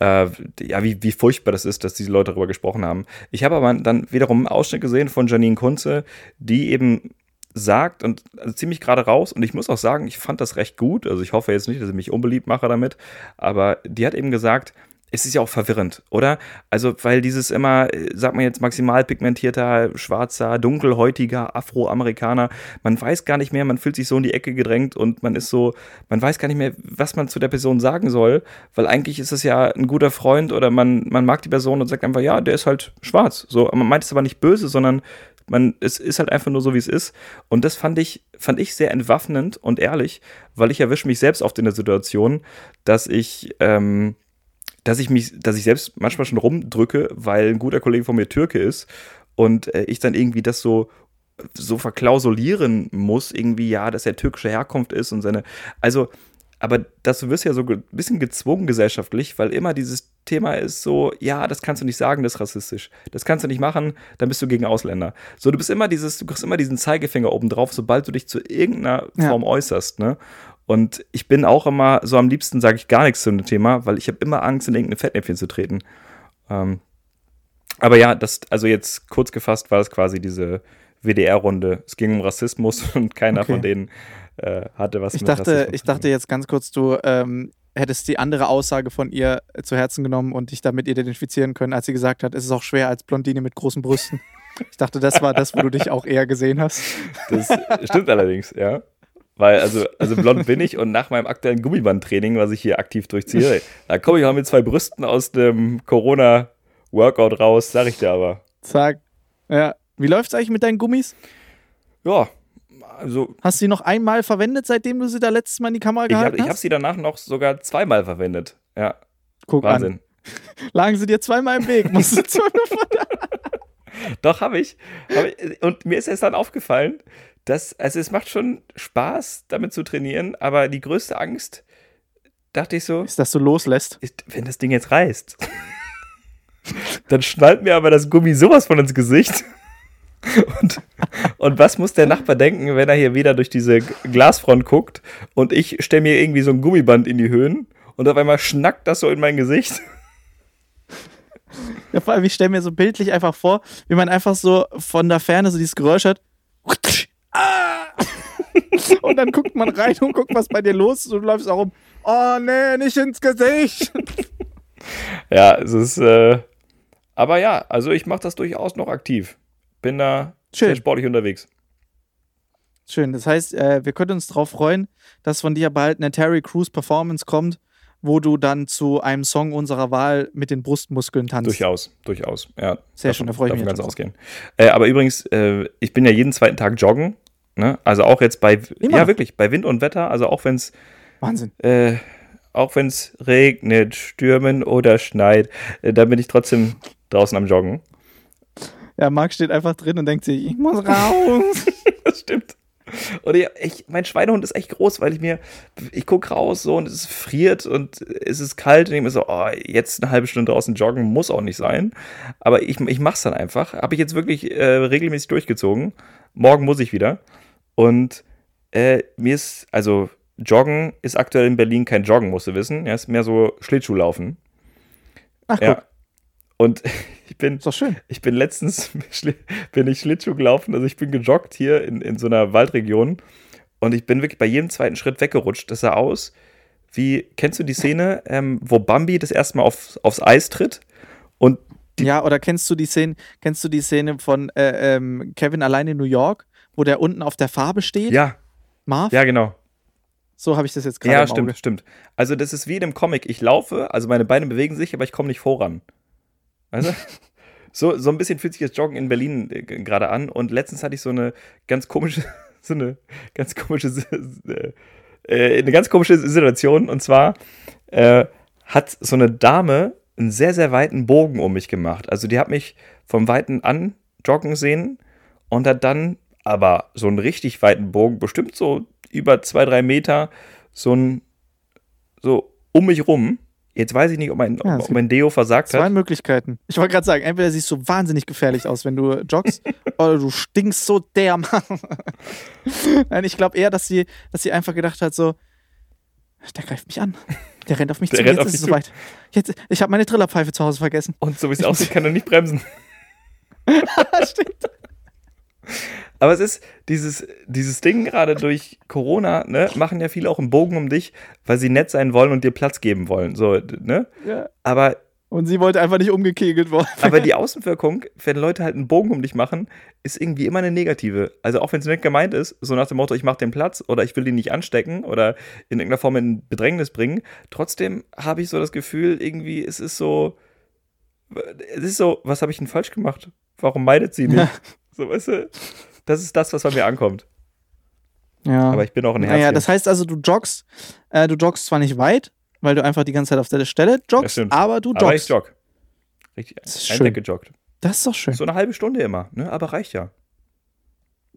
Äh, ja, wie, wie furchtbar das ist, dass diese Leute darüber gesprochen haben. Ich habe aber dann wiederum einen Ausschnitt gesehen von Janine Kunze, die eben sagt und also ziemlich gerade raus und ich muss auch sagen, ich fand das recht gut. Also ich hoffe jetzt nicht, dass ich mich unbeliebt mache damit, aber die hat eben gesagt, es ist ja auch verwirrend, oder? Also, weil dieses immer, sagt man jetzt, maximal pigmentierter, schwarzer, dunkelhäutiger Afroamerikaner, man weiß gar nicht mehr, man fühlt sich so in die Ecke gedrängt und man ist so, man weiß gar nicht mehr, was man zu der Person sagen soll, weil eigentlich ist es ja ein guter Freund oder man, man mag die Person und sagt einfach, ja, der ist halt schwarz. So, man meint es aber nicht böse, sondern man, es ist halt einfach nur so, wie es ist. Und das fand ich, fand ich sehr entwaffnend und ehrlich, weil ich erwische mich selbst oft in der Situation, dass ich, ähm, dass ich mich, dass ich selbst manchmal schon rumdrücke, weil ein guter Kollege von mir Türke ist und äh, ich dann irgendwie das so so verklausulieren muss, irgendwie, ja, dass er türkische Herkunft ist und seine, also, aber das, du wirst ja so ein bisschen gezwungen gesellschaftlich, weil immer dieses Thema ist so, ja, das kannst du nicht sagen, das ist rassistisch. Das kannst du nicht machen, dann bist du gegen Ausländer. So, du bist immer dieses, du kriegst immer diesen Zeigefinger oben drauf, sobald du dich zu irgendeiner Form ja. äußerst, ne? Und ich bin auch immer so am liebsten sage ich gar nichts zu dem Thema, weil ich habe immer Angst, in irgendeine Fettnäpfchen zu treten. Ähm, aber ja, das, also jetzt kurz gefasst war es quasi diese WDR-Runde. Es ging um Rassismus und keiner okay. von denen äh, hatte was ich mit dachte, Rassismus. Ich dachte jetzt ganz kurz, du ähm, hättest die andere Aussage von ihr zu Herzen genommen und dich damit identifizieren können, als sie gesagt hat, es ist auch schwer als Blondine mit großen Brüsten. Ich dachte, das war das, wo du dich auch eher gesehen hast. Das stimmt allerdings, ja. Weil, also, also blond bin ich und nach meinem aktuellen Gummibandtraining, was ich hier aktiv durchziehe, da komme ich auch mit zwei Brüsten aus dem Corona-Workout raus, sag ich dir aber. Zack. Ja. Wie läuft's eigentlich mit deinen Gummis? Ja, also. Hast du sie noch einmal verwendet, seitdem du sie da letztes Mal in die Kamera gehalten ich hab, hast? Ich habe sie danach noch sogar zweimal verwendet. Ja. Guck Wahnsinn. An. Lagen sie dir zweimal im Weg? Musst du zweimal Doch, habe ich. Hab ich. Und mir ist es dann aufgefallen, das, also es macht schon Spaß, damit zu trainieren, aber die größte Angst, dachte ich so, ist, dass du loslässt. Ist, wenn das Ding jetzt reißt. dann schnallt mir aber das Gummi sowas von ins Gesicht. Und, und was muss der Nachbar denken, wenn er hier wieder durch diese Glasfront guckt und ich stelle mir irgendwie so ein Gummiband in die Höhen und auf einmal schnackt das so in mein Gesicht? Ja, vor allem, ich stelle mir so bildlich einfach vor, wie man einfach so von der Ferne so dieses Geräusch hat. Ah! und dann guckt man rein und guckt, was bei dir los ist und du läufst auch rum. Oh nee, nicht ins Gesicht. ja, es ist. Äh, aber ja, also ich mache das durchaus noch aktiv. Bin da Schön. sehr sportlich unterwegs. Schön. Das heißt, äh, wir können uns darauf freuen, dass von dir bald eine Terry Crews Performance kommt, wo du dann zu einem Song unserer Wahl mit den Brustmuskeln tanzt. Durchaus, durchaus. Ja, sehr davon, schön, da freue ich mich. ganz ausgehen. Äh, aber übrigens, äh, ich bin ja jeden zweiten Tag joggen. Ne? Also auch jetzt bei, Immer. ja wirklich, bei Wind und Wetter, also auch wenn es Wahnsinn. Äh, auch wenn es regnet, stürmen oder schneit, äh, da bin ich trotzdem draußen am Joggen. Ja, Marc steht einfach drin und denkt sich, ich muss raus. das stimmt. Und ich, ich, mein Schweinehund ist echt groß, weil ich mir, ich gucke raus so und es friert und es ist kalt und ich mir so, oh, jetzt eine halbe Stunde draußen joggen muss auch nicht sein. Aber ich, ich mache es dann einfach. Habe ich jetzt wirklich äh, regelmäßig durchgezogen. Morgen muss ich wieder. Und äh, mir ist, also Joggen ist aktuell in Berlin kein Joggen, musst du wissen. Ja, ist mehr so Schlittschuhlaufen. Ach, Ja. guck, Und ich bin, ist doch schön. ich bin letztens bin ich Schlittschuh gelaufen, also ich bin gejoggt hier in, in so einer Waldregion und ich bin wirklich bei jedem zweiten Schritt weggerutscht. Das sah aus wie, kennst du die Szene, ähm, wo Bambi das erste Mal auf, aufs Eis tritt und ja, oder kennst du die Szene, kennst du die Szene von äh, ähm, Kevin allein in New York, wo der unten auf der Farbe steht? ja, Marv? ja genau. So habe ich das jetzt gerade Ja, im stimmt, stimmt. Also das ist wie in einem Comic. Ich laufe, also meine Beine bewegen sich, aber ich komme nicht voran. Weißt du? So, so ein bisschen fühlt sich das Joggen in Berlin äh, gerade an. Und letztens hatte ich so eine ganz komische, so eine ganz komische, äh, äh, eine ganz komische Situation. Und zwar äh, hat so eine Dame einen sehr, sehr weiten Bogen um mich gemacht. Also die hat mich vom Weiten an joggen sehen und hat dann aber so einen richtig weiten Bogen, bestimmt so über zwei, drei Meter, so ein, so um mich rum. Jetzt weiß ich nicht, ob mein, Ja, ob es mein Deo versagt Zwei hat. Möglichkeiten. Ich wollte gerade sagen, entweder siehst du wahnsinnig gefährlich aus, wenn du joggst, oder du stinkst so dermaßen. Nein, ich glaube eher, dass sie, dass sie einfach gedacht hat, so, der greift mich an. Der rennt auf mich Der zu. rennt Jetzt ist es soweit. Jetzt, ich habe meine Trillerpfeife zu Hause vergessen. Und so wie es aussieht, kann er nicht bremsen. Stimmt. Aber es ist dieses, dieses Ding gerade durch Corona, ne, machen ja viele auch einen Bogen um dich, weil sie nett sein wollen und dir Platz geben wollen. So, ne? Ja. Aber Und sie wollte einfach nicht umgekegelt worden. Aber die Außenwirkung, wenn Leute halt einen Bogen um dich machen, ist irgendwie immer eine negative. Also auch wenn es nicht gemeint ist, so nach dem Motto, ich mache den Platz oder ich will ihn nicht anstecken oder in irgendeiner Form in Bedrängnis bringen, trotzdem habe ich so das Gefühl, irgendwie, es ist so, es ist so, was habe ich denn falsch gemacht? Warum meidet sie mich? Ja. So, weißt du, das ist das, was bei mir ankommt. Ja. Aber ich bin auch ein Herzchen. naja, das heißt also, du joggst, äh, du joggst zwar nicht weit, weil du einfach die ganze Zeit auf der Stelle joggst, aber du Aber ich joggst. jogge. Richtig, Das ist ein schön. Gejoggt. Das ist doch schön. So eine halbe Stunde immer, ne? aber reicht ja.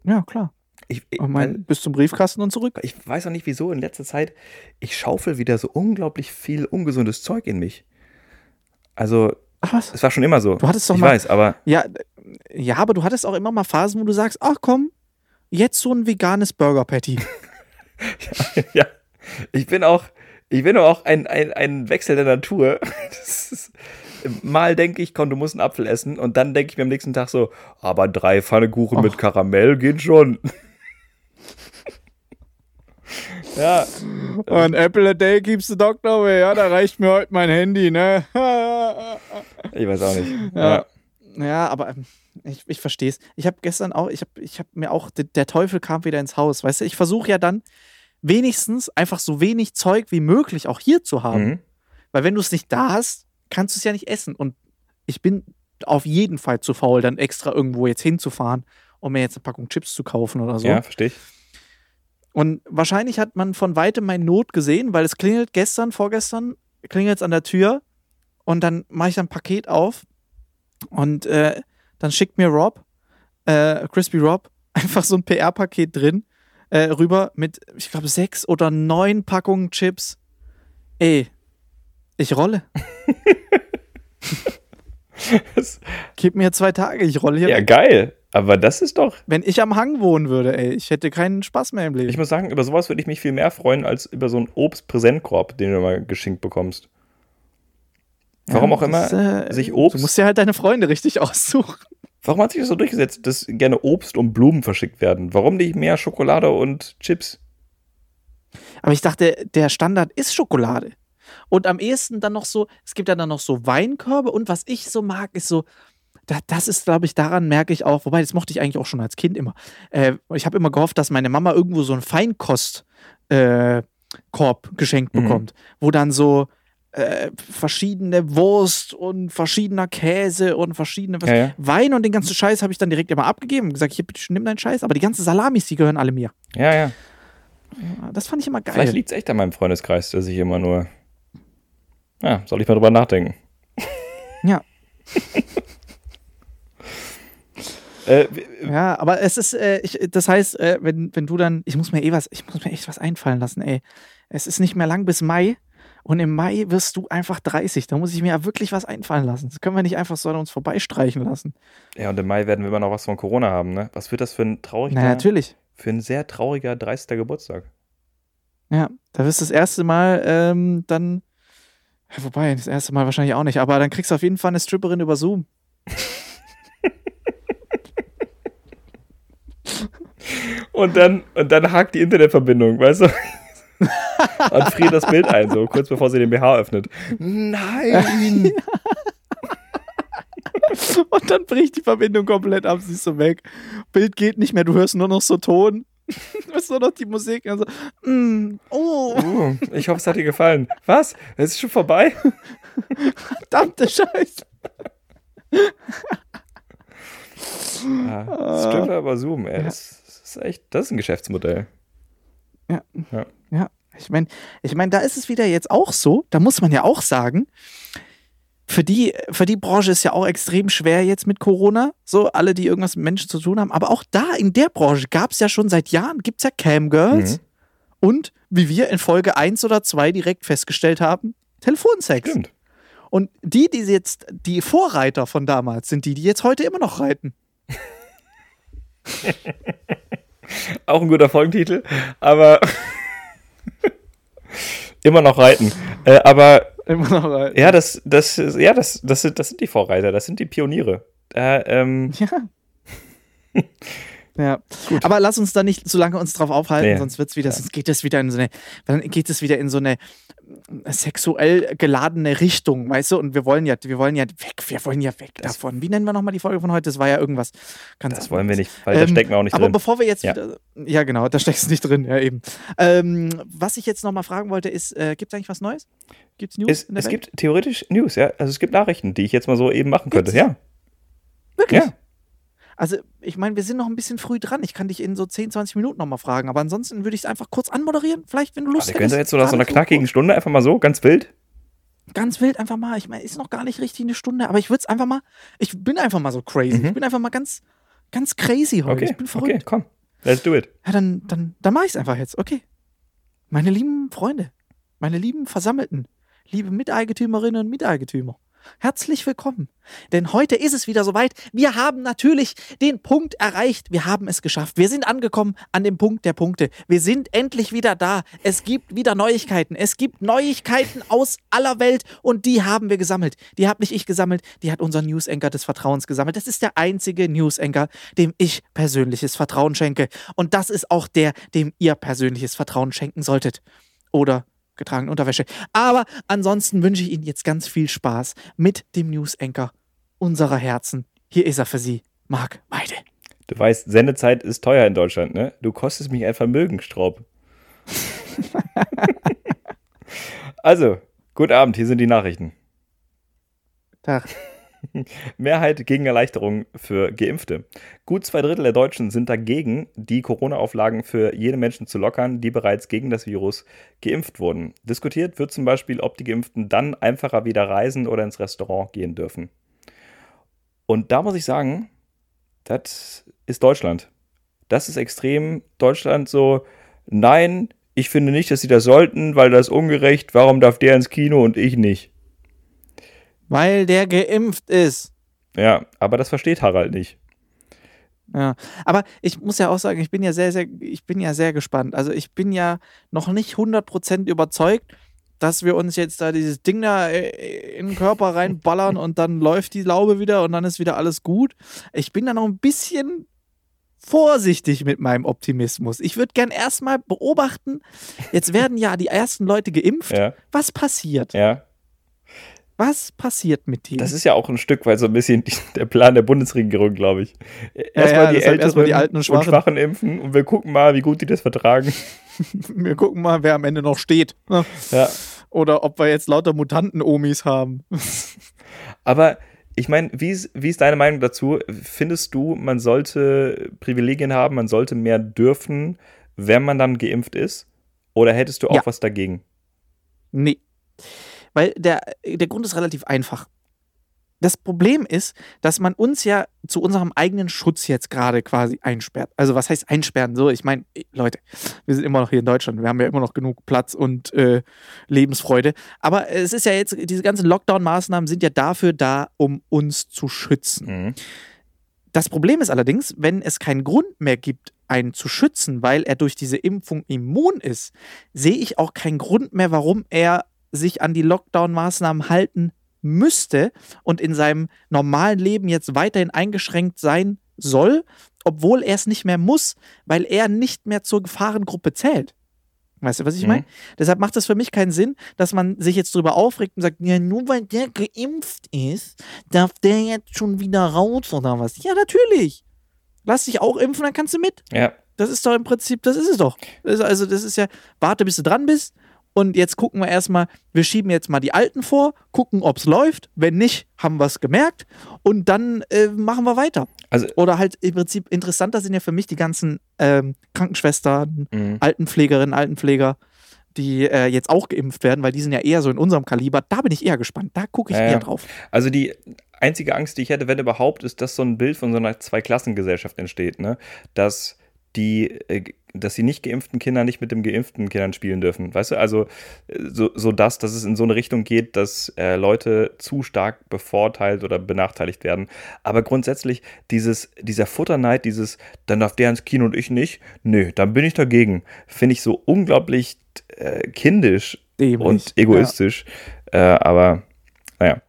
Ja, klar. Ich, ich, Ich mein, bis zum Briefkasten und zurück. ich weiß auch nicht wieso, in letzter Zeit, ich schaufel wieder so unglaublich viel ungesundes Zeug in mich. Also, Ach was? es war schon immer so. Du hattest doch ich mal- weiß, aber Ja, ja, aber du hattest auch immer mal Phasen, wo du sagst, ach komm, jetzt so ein veganes Burger Patty. ja, ich bin auch, ich bin auch ein, ein, ein Wechsel der Natur. Ist, mal denke ich, komm, du musst einen Apfel essen und dann denke ich mir am nächsten Tag so, aber drei Pfannekuchen mit Karamell gehen schon. ja, An Apple a day keeps the doctor away. Ja, da reicht mir heute mein Handy, ne? ich weiß auch nicht. Ja. Ja, aber ähm, ich, ich verstehe es. Ich habe gestern auch, ich habe ich hab mir auch, der, der Teufel kam wieder ins Haus. Weißt du, ich versuche ja dann wenigstens einfach so wenig Zeug wie möglich auch hier zu haben. Mhm. Weil wenn du es nicht da hast, kannst du es ja nicht essen. Und ich bin auf jeden Fall zu faul, dann extra irgendwo jetzt hinzufahren, um mir jetzt eine Packung Chips zu kaufen oder so. Ja, verstehe ich. Und wahrscheinlich hat man von weitem meine Not gesehen, weil es klingelt gestern, vorgestern, klingelt es an der Tür und dann mache ich ein Paket auf und äh, dann schickt mir Rob, äh, Crispy Rob, einfach so ein PR-Paket drin, äh, rüber mit, ich glaube, sechs oder neun Packungen Chips. Ey, ich rolle. Gib mir zwei Tage, ich rolle hier. Ja, geil. Aber das ist doch. Wenn ich am Hang wohnen würde, ey, ich hätte keinen Spaß mehr im Leben. Ich muss sagen, über sowas würde ich mich viel mehr freuen, als über so einen Obstpräsentkorb, den du mal geschenkt bekommst. Warum Ja, auch immer das, äh, sich Obst. Du musst dir halt deine Freunde richtig aussuchen. warum hat sich das so durchgesetzt, dass gerne Obst und Blumen verschickt werden? Warum nicht mehr Schokolade und Chips? Aber ich dachte, der Standard ist Schokolade. Und am ehesten dann noch so, es gibt ja dann noch so Weinkörbe und was ich so mag, ist so, da, das ist, glaube ich, daran merke ich auch, wobei das mochte ich eigentlich auch schon als Kind immer. Äh, ich habe immer gehofft, dass meine Mama irgendwo so einen Feinkost äh, geschenkt Mhm. bekommt, wo dann so äh, verschiedene Wurst und verschiedener Käse und verschiedene Ja, ja. Wein und den ganzen Scheiß habe ich dann direkt immer abgegeben und gesagt, hier, bitte nimm deinen Scheiß, aber die ganzen Salamis, die gehören alle mir. Ja, ja. Das fand ich immer geil. Vielleicht liegt es echt an meinem Freundeskreis, dass ich immer nur. Ja, soll ich mal drüber nachdenken. Ja. Äh, Ja, aber es ist, äh, ich, das heißt, äh, wenn, wenn du dann, ich muss mir eh was, ich muss mir echt was einfallen lassen, ey. Es ist nicht mehr lang bis Mai und im Mai wirst du einfach 30. Da muss ich mir ja wirklich was einfallen lassen. Das können wir nicht einfach so an uns vorbeistreichen lassen. ja, und im Mai werden wir immer noch was von Corona haben, ne? Was wird das für ein trauriger, Na, natürlich. für ein sehr trauriger 30. Geburtstag? Ja, da wirst du das erste Mal ähm, dann. Ja, wobei, das erste Mal wahrscheinlich auch nicht, aber dann kriegst du auf jeden Fall eine Stripperin über Zoom. Und dann, und dann hakt die Internetverbindung, weißt du? und friert das Bild ein, so kurz bevor sie den BH öffnet. Nein! Und dann bricht die Verbindung komplett ab, sie ist so weg. Bild geht nicht mehr, du hörst nur noch so Ton. Du hörst nur noch die Musik. Also, mm, oh, Uh, ich hoffe, es hat dir gefallen. Was? Es ist schon vorbei? verdammte Scheiße. Ja, Stripper aber Zoom, ey. Das, das ist echt, das ist ein Geschäftsmodell. Ja, ich meine, ich mein, da ist es wieder jetzt auch so, da muss man ja auch sagen, für die, für die Branche ist ja auch extrem schwer jetzt mit Corona. So, alle, die irgendwas mit Menschen zu tun haben. Aber auch da in der Branche gab es ja schon seit Jahren, gibt es ja Camgirls. Mhm. Und wie wir in Folge 1 oder 2 direkt festgestellt haben, Telefonsex. Stimmt. Und die, die jetzt die Vorreiter von damals sind, die, die jetzt heute immer noch reiten. Auch ein guter Folgentitel, aber immer noch reiten. Äh, aber Immer noch reiten. ja, das, das, ist- ja, das, das, sind, das sind die Vorreiter, das sind die Pioniere. Äh, ähm, Ja. ja. Aber lass uns da nicht so lange uns drauf aufhalten, Nee. sonst wird's wieder, sonst geht es wieder in so eine, dann geht es wieder in so eine sexuell geladene Richtung, weißt du? Und wir wollen ja, wir wollen ja weg, wir wollen ja weg Das- davon. Wie nennen wir nochmal die Folge von heute? Das war ja irgendwas ganz das wollen wir nicht, weil da Ähm, stecken wir auch nicht aber drin. bevor wir jetzt Ja. wieder. Ja, genau, da steckst du nicht drin, ja eben. Ähm, was ich jetzt nochmal fragen wollte, ist: äh, gibt es eigentlich was Neues? Gibt es News Es, es gibt theoretisch News, ja. Also es gibt Nachrichten, die ich jetzt mal so eben machen könnte. Gibt's? Ja. Wirklich? Ja. Also, ich meine, wir sind noch ein bisschen früh dran. Ich kann dich in so 10, 20 Minuten nochmal fragen. Aber ansonsten würde ich es einfach kurz anmoderieren. Vielleicht, wenn du Lust Wir können hättest. jetzt so nach so einer knackigen Stunde einfach mal so, ganz wild. Ganz wild einfach mal. Ich meine, ist noch gar nicht richtig eine Stunde, aber ich würde es einfach mal. Ich bin einfach mal so crazy. Mhm. Ich bin einfach mal ganz, ganz crazy heute. Okay, ich bin verrückt. okay, komm. Let's do it. Ja, dann, dann, dann mache ich es einfach jetzt. Okay. Meine lieben Freunde, meine lieben Versammelten, liebe Miteigentümerinnen und Miteigentümer, herzlich willkommen. Denn heute ist es wieder soweit. Wir haben natürlich den Punkt erreicht. Wir haben es geschafft. Wir sind angekommen an dem Punkt der Punkte. Wir sind endlich wieder da. Es gibt wieder Neuigkeiten. Es gibt Neuigkeiten aus aller Welt und die haben wir gesammelt. Die habe nicht ich gesammelt, die hat unser News-Anchor des Vertrauens gesammelt. Das ist der einzige News-Anchor, dem ich persönliches Vertrauen schenke. Und das ist auch der, dem ihr persönliches Vertrauen schenken solltet. Oder getragene Unterwäsche. Aber ansonsten wünsche ich Ihnen jetzt ganz viel Spaß mit dem News-Anchor unserer Herzen. Hier ist er für Sie, Marc Weide. Du weißt, Sendezeit ist teuer in Deutschland, ne? Du kostest mich ein Vermögen, Straub. also, guten Abend, hier sind die Nachrichten. Tag. Mehrheit gegen Erleichterung für Geimpfte. Gut zwei Drittel der Deutschen sind dagegen, die Corona-Auflagen für jene Menschen zu lockern, die bereits gegen das Virus geimpft wurden. Diskutiert wird zum Beispiel, ob die Geimpften dann einfacher wieder reisen oder ins Restaurant gehen dürfen. Und da muss ich sagen, das ist Deutschland. Das ist extrem Deutschland so, nein, ich finde nicht, dass sie das sollten, weil das ist ungerecht. Warum darf der ins Kino und ich nicht? Weil der geimpft ist. Ja, aber das versteht Harald nicht. Ja, aber ich muss ja auch sagen, ich bin ja sehr, sehr, ich bin ja sehr gespannt. Also ich bin ja noch nicht 100% überzeugt, dass wir uns jetzt da dieses Ding da äh, in den Körper reinballern und dann läuft die Laube wieder und dann ist wieder alles gut. Ich bin da noch ein bisschen vorsichtig mit meinem Optimismus. Ich würde gern erstmal beobachten, jetzt werden ja die ersten Leute geimpft. Ja, Was passiert? ja. Was passiert mit denen? Das ist ja auch ein Stück weit so ein bisschen die, der Plan der Bundesregierung, glaube ich. Erstmal ja, die deshalb Älteren erstmal die Alten und Schwachen. impfen und wir gucken mal, wie gut die das vertragen. wir gucken mal, wer am Ende noch steht. ne? Ja. Oder ob wir jetzt lauter Mutanten-Omis haben. Aber ich meine, wie ist, wie ist deine Meinung dazu? Findest du, man sollte Privilegien haben, man sollte mehr dürfen, wenn man dann geimpft ist? Oder hättest du auch Ja. was dagegen? Nee. Weil der, der Grund ist relativ einfach. Das Problem ist, dass man uns ja zu unserem eigenen Schutz jetzt gerade quasi einsperrt. Also was heißt einsperren? So, ich meine, Leute, wir sind immer noch hier in Deutschland, wir haben ja immer noch genug Platz und äh, Lebensfreude. Aber es ist ja jetzt, diese ganzen Lockdown-Maßnahmen sind ja dafür da, um uns zu schützen. Mhm. Das Problem ist allerdings, wenn es keinen Grund mehr gibt, einen zu schützen, weil er durch diese Impfung immun ist, sehe ich auch keinen Grund mehr, warum er sich an die Lockdown-Maßnahmen halten müsste und in seinem normalen Leben jetzt weiterhin eingeschränkt sein soll, obwohl er es nicht mehr muss, weil er nicht mehr zur Gefahrengruppe zählt. Weißt du, was ich Mhm. meine? Deshalb macht es für mich keinen Sinn, dass man sich jetzt darüber aufregt und sagt, ja, nur weil der geimpft ist, darf der jetzt schon wieder raus oder was? Ja, natürlich. Lass dich auch impfen, dann kannst du mit. Ja, Das ist doch im Prinzip, das ist es doch. Also, das ist ja, warte, bis du dran bist. Und jetzt gucken wir erstmal, wir schieben jetzt mal die Alten vor, gucken, ob es läuft. Wenn nicht, haben wir es gemerkt. Und dann äh, machen wir weiter. also Oder halt im Prinzip interessanter sind ja für mich die ganzen ähm, Krankenschwestern, mh. Altenpflegerinnen, Altenpfleger, die äh, jetzt auch geimpft werden, weil die sind ja eher so in unserem Kaliber. Da bin ich eher gespannt. Da gucke ich Ja, eher drauf. Also die einzige Angst, die ich hätte, wenn überhaupt, ist, dass so ein Bild von so einer Zweiklassengesellschaft entsteht, ne? Dass die, äh, dass die nicht geimpften Kinder nicht mit den geimpften Kindern spielen dürfen. Weißt du, also so, so das, dass es in so eine Richtung geht, dass äh, Leute zu stark bevorteilt oder benachteiligt werden. Aber grundsätzlich dieses, dieser Futterneid, dieses, dann darf der ins Kino und ich nicht, nö, dann bin ich dagegen. Finde ich so unglaublich äh, kindisch Dämlich. und egoistisch. Äh, aber naja.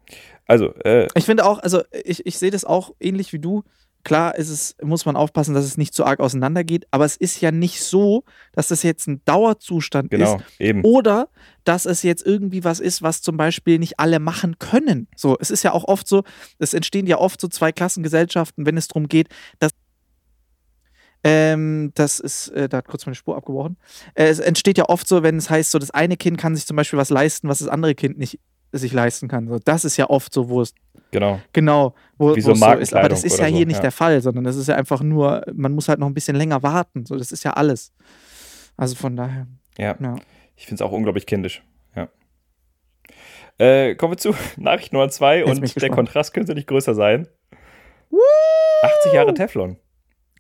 Also, äh, Ich finde auch, also ich, ich sehe das auch ähnlich wie du. Klar ist es, muss man aufpassen, dass es nicht zu arg auseinandergeht, aber es ist ja nicht so, dass das jetzt ein Dauerzustand genau, ist eben. oder dass es jetzt irgendwie was ist, was zum Beispiel nicht alle machen können. So, es ist ja auch oft so, es entstehen ja oft so zwei Klassengesellschaften, wenn es darum geht, dass ähm, das ist, äh, da hat kurz meine Spur abgebrochen. Äh, es entsteht ja oft so, wenn es heißt, so das eine Kind kann sich zum Beispiel was leisten, was das andere Kind nicht sich leisten kann. So, das ist ja oft so, wo es Genau. Genau, wo, Wie so es ist. Aber das ist ja hier so, nicht ja. der Fall, sondern das ist ja einfach nur, man muss halt noch ein bisschen länger warten. So, das ist ja alles. Also von daher, Ja. ja. Ich finde es auch unglaublich kindisch. Ja. Äh, kommen wir zu Nachricht Nummer zwei Jetzt bin und ich der gespannt. Kontrast könnte nicht größer sein. 80 Jahre Teflon.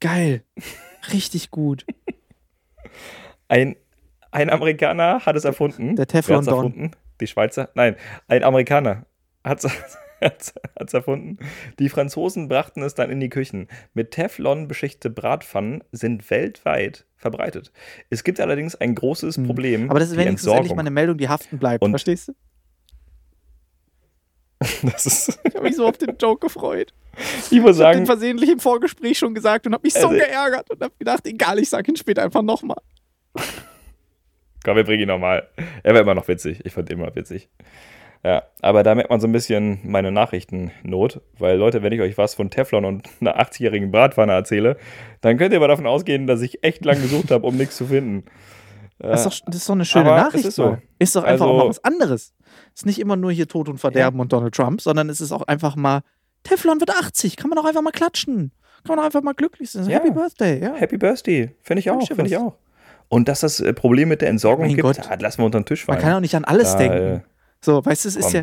Geil. Richtig gut. Ein, ein Amerikaner hat es erfunden. Der Teflon-Don. erfunden? Die Schweizer? Nein, ein Amerikaner hat es erfunden. Die Franzosen brachten es dann in die Küchen. Mit Teflon beschichtete Bratpfannen sind weltweit verbreitet. Es gibt allerdings ein großes Hm. Problem. Aber das ist wenigstens endlich Entsorgung. mal eine Meldung, die haften bleibt. Und- verstehst du? Das ist, Ich habe mich so auf den Joke gefreut. ich muss Ich habe sagen, den versehentlich im Vorgespräch schon gesagt und habe mich so Also- geärgert und habe gedacht, egal, ich sage ihn später einfach nochmal. Komm, wir bringen ihn nochmal. Er war immer noch witzig. Ich fand ihn immer witzig. Ja, aber da merkt man so ein bisschen meine Nachrichtennot, weil Leute, wenn ich euch was von Teflon und einer 80-jährigen Bratpfanne erzähle, dann könnt ihr aber davon ausgehen, dass ich echt lang gesucht habe, um nichts zu finden. Das ist, doch, das ist doch eine schöne aber Nachricht. ist so. Ist doch einfach Also- auch mal was anderes. Ist nicht immer nur hier Tod und Verderben und Donald Trump, sondern es ist auch einfach mal, Teflon wird 80, kann man doch einfach mal klatschen. Kann man doch einfach mal glücklich sein. Ja. Happy Birthday, ja. Happy Birthday. Finde ich auch, finde ich auch. Und dass das äh, Problem mit der Entsorgung Mein gibt, Gott. ah, lassen wir unter den Tisch Man fallen. kann auch nicht an alles Da, denken. äh, So, weißt du, es ist ja.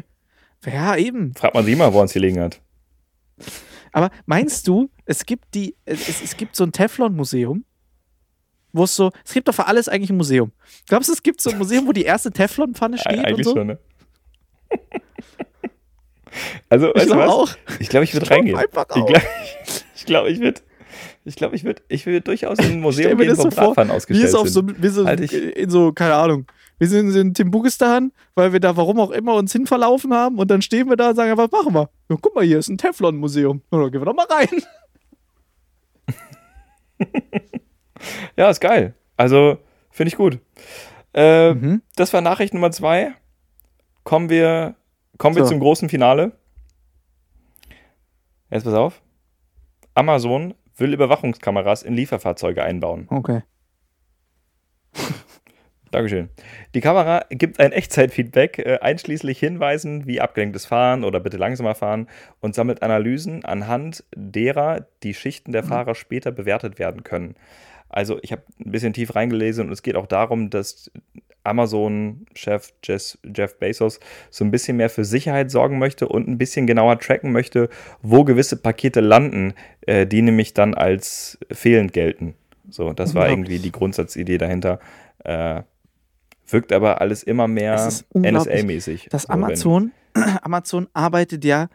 Ja, eben. fragt man sie mal, wo er uns gelegen hat. Aber meinst du, es gibt die, es, es gibt so ein Teflon-Museum, wo es so, es gibt doch für alles eigentlich ein Museum. Glaubst du, es gibt so ein Museum, wo die erste Teflon-Pfanne steht und Eigentlich so? schon, ne? also, Ich weißt du glaube was? auch. Ich glaube, ich würde reingehen. Ich glaube, ich, glaub, ich würde. Ich glaube, ich würde ich würd durchaus in ein Museum gehen, wo so Wir ausgestellt auf so, sind. wir sind Halt in so, keine Ahnung, wir sind in Timbukistan, weil wir da warum auch immer uns hin verlaufen haben und dann stehen wir da und sagen, was machen wir? Ja, guck mal, hier ist ein Teflon-Museum. Ja, dann gehen wir doch mal rein. Ja, ist geil. Also, finde ich gut. Äh, Mhm. Das war Nachricht Nummer zwei. Kommen wir, kommen wir So. zum großen Finale. Jetzt pass auf. Amazon will Überwachungskameras in Lieferfahrzeuge einbauen. Okay. Dankeschön. Die Kamera gibt ein Echtzeitfeedback, äh, einschließlich Hinweisen wie abgelenktes Fahren oder bitte langsamer fahren und sammelt Analysen, anhand derer die Schichten der Fahrer später bewertet werden können. Also ich habe ein bisschen tief reingelesen und es geht auch darum, dass Amazon-Chef Jeff, Jeff Bezos so ein bisschen mehr für Sicherheit sorgen möchte und ein bisschen genauer tracken möchte, wo gewisse Pakete landen, äh, die nämlich dann als fehlend gelten. So, das war irgendwie die Grundsatzidee dahinter. Äh, wirkt aber alles immer mehr NSA-mäßig. Das So, Amazon, Amazon arbeitet ja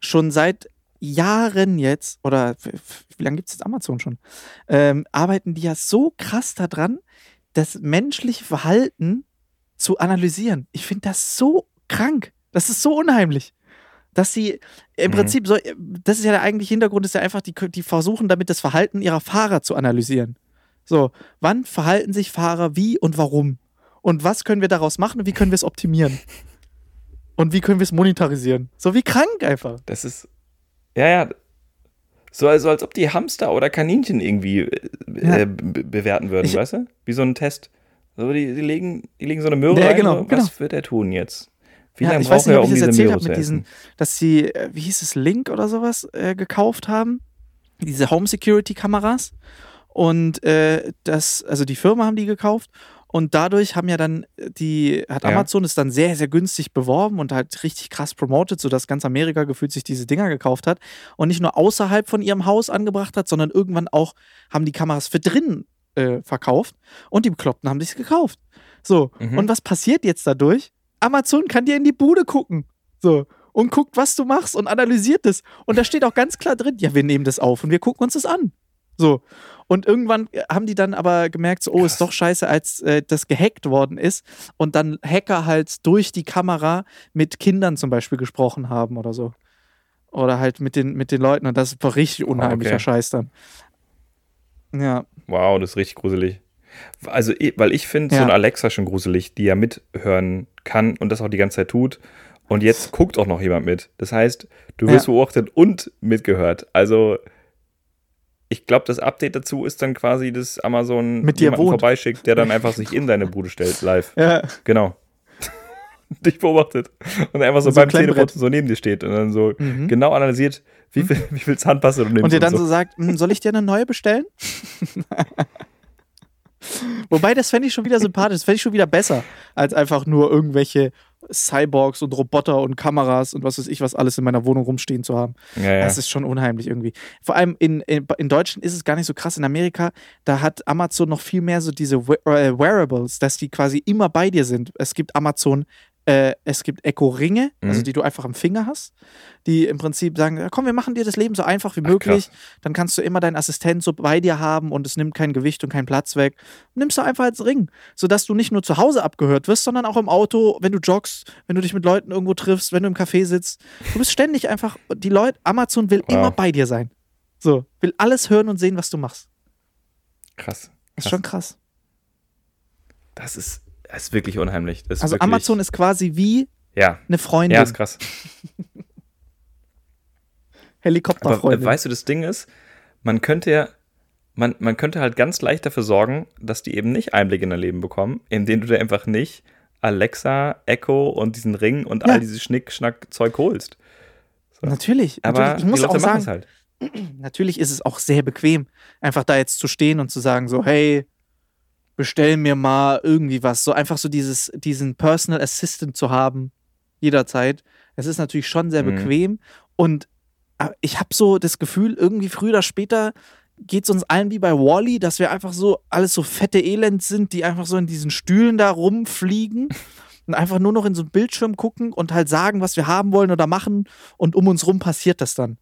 schon seit Jahren jetzt, oder wie lange gibt es jetzt Amazon schon, ähm, arbeiten die ja so krass daran, das menschliche Verhalten zu analysieren. Ich finde das so krank. Das ist so unheimlich. Dass sie im Mhm. Prinzip so, das ist ja der eigentliche Hintergrund, ist ja einfach, die, die versuchen damit das Verhalten ihrer Fahrer zu analysieren. So, wann verhalten sich Fahrer wie und warum? Und was können wir daraus machen und wie können wir es optimieren? Und wie können wir es monetarisieren? So wie krank einfach. Das ist. Ja, ja. So also als ob die Hamster oder Kaninchen irgendwie äh, Ja. äh, be bewerten würden, Ich- weißt du? Wie so ein Test. So, die, die, legen, die legen so eine Möhre Ja, rein. genau, so, genau. Was wird er tun jetzt? Wie Ja, lange ich weiß braucht nicht, er, ob um ich das diese erzählt Möhre habe zu mit diesen, dass sie, äh, wie hieß es, Link oder sowas äh, gekauft haben. Diese Home Security Kameras. Und äh, das, also die Firma haben die gekauft. Und dadurch haben ja dann die, hat Ja. Amazon es dann sehr, sehr günstig beworben und halt richtig krass promotet, sodass ganz Amerika gefühlt sich diese Dinger gekauft hat und nicht nur außerhalb von ihrem Haus angebracht hat, sondern irgendwann auch haben die Kameras für drinnen äh, verkauft und die Bekloppten haben sich gekauft. So, Mhm. und was passiert jetzt dadurch? Amazon kann dir in die Bude gucken. So. Und guckt, was du machst und analysiert es. Und da steht auch ganz klar drin, ja, wir nehmen das auf und wir gucken uns das an. So. Und irgendwann äh, haben die dann aber gemerkt, so, oh, ist doch scheiße, als äh, das gehackt worden ist und dann Hacker halt durch die Kamera mit Kindern zum Beispiel gesprochen haben oder so. Oder halt mit den, mit den Leuten. Und das war richtig unheimlicher okay. Scheiß dann. Ja. Wow, das ist richtig gruselig. Also, weil ich finde so Ja. ein Alexa schon gruselig, die ja mithören kann und das auch die ganze Zeit tut. Und jetzt guckt auch noch jemand mit. Das heißt, du wirst Ja. beobachtet und mitgehört. Also, ich glaube, das Update dazu ist dann quasi, dass Amazon Mit dir jemanden wohnt. vorbeischickt, der dann einfach sich in deine Bude stellt, live. Ja. Genau. Dich beobachtet. Und einfach so Und so beim. Zähneputzen so neben dir steht und dann so Mhm. genau analysiert, wie viel, wie viel Zahnpasta du nimmst. Und dir dann so. so sagt, "Hm, soll ich dir eine neue bestellen? Wobei, das fände ich schon wieder sympathisch, das fände ich schon wieder besser, als einfach nur irgendwelche Cyborgs und Roboter und Kameras und was weiß ich, was alles in meiner Wohnung rumstehen zu haben. ja, ja. Das ist schon unheimlich irgendwie. Vor allem in, in, in Deutschland ist es gar nicht so krass. In Amerika, da hat Amazon noch viel mehr so diese We- äh, Wearables, dass die quasi immer bei dir sind. Es gibt Amazon, äh, es gibt Echo-Ringe, also Mhm. die du einfach am Finger hast, die im Prinzip sagen, komm, wir machen dir das Leben so einfach wie Ach, möglich. krass. Dann kannst du immer deinen Assistent so bei dir haben und es nimmt kein Gewicht und keinen Platz weg. Nimmst du einfach als Ring, sodass du nicht nur zu Hause abgehört wirst, sondern auch im Auto, wenn du joggst, wenn du dich mit Leuten irgendwo triffst, wenn du im Café sitzt. Du bist ständig einfach, die Leute, Amazon will Wow. immer bei dir sein. So, will alles hören und sehen, was du machst. Krass. Ist Krass. schon krass. Das ist, das ist wirklich unheimlich. Ist Also wirklich, Amazon ist quasi wie Ja, eine Freundin, ja, ist krass. Aber äh, Helikopterfreundin. weißt du, das Ding ist, man könnte ja, man, man könnte halt ganz leicht dafür sorgen, dass die eben nicht Einblick in dein Leben bekommen, indem du dir einfach nicht Alexa, Echo und diesen Ring und Ja. all dieses Schnick-Schnack-Zeug holst. natürlich. Aber natürlich. Ich muss die Leute auch sagen, halt. natürlich ist es auch sehr bequem, einfach da jetzt zu stehen und zu sagen, so, hey, bestell mir mal irgendwie was. So einfach so dieses, diesen Personal Assistant zu haben, jederzeit. Es ist natürlich schon sehr Mhm. bequem. Und äh, ich habe so das Gefühl, irgendwie früher oder später geht es uns allen wie bei Wally, dass wir einfach so alles so fette Elend sind, die einfach so in diesen Stühlen da rumfliegen und einfach nur noch in so einen Bildschirm gucken und halt sagen, was wir haben wollen oder machen und um uns rum passiert das dann.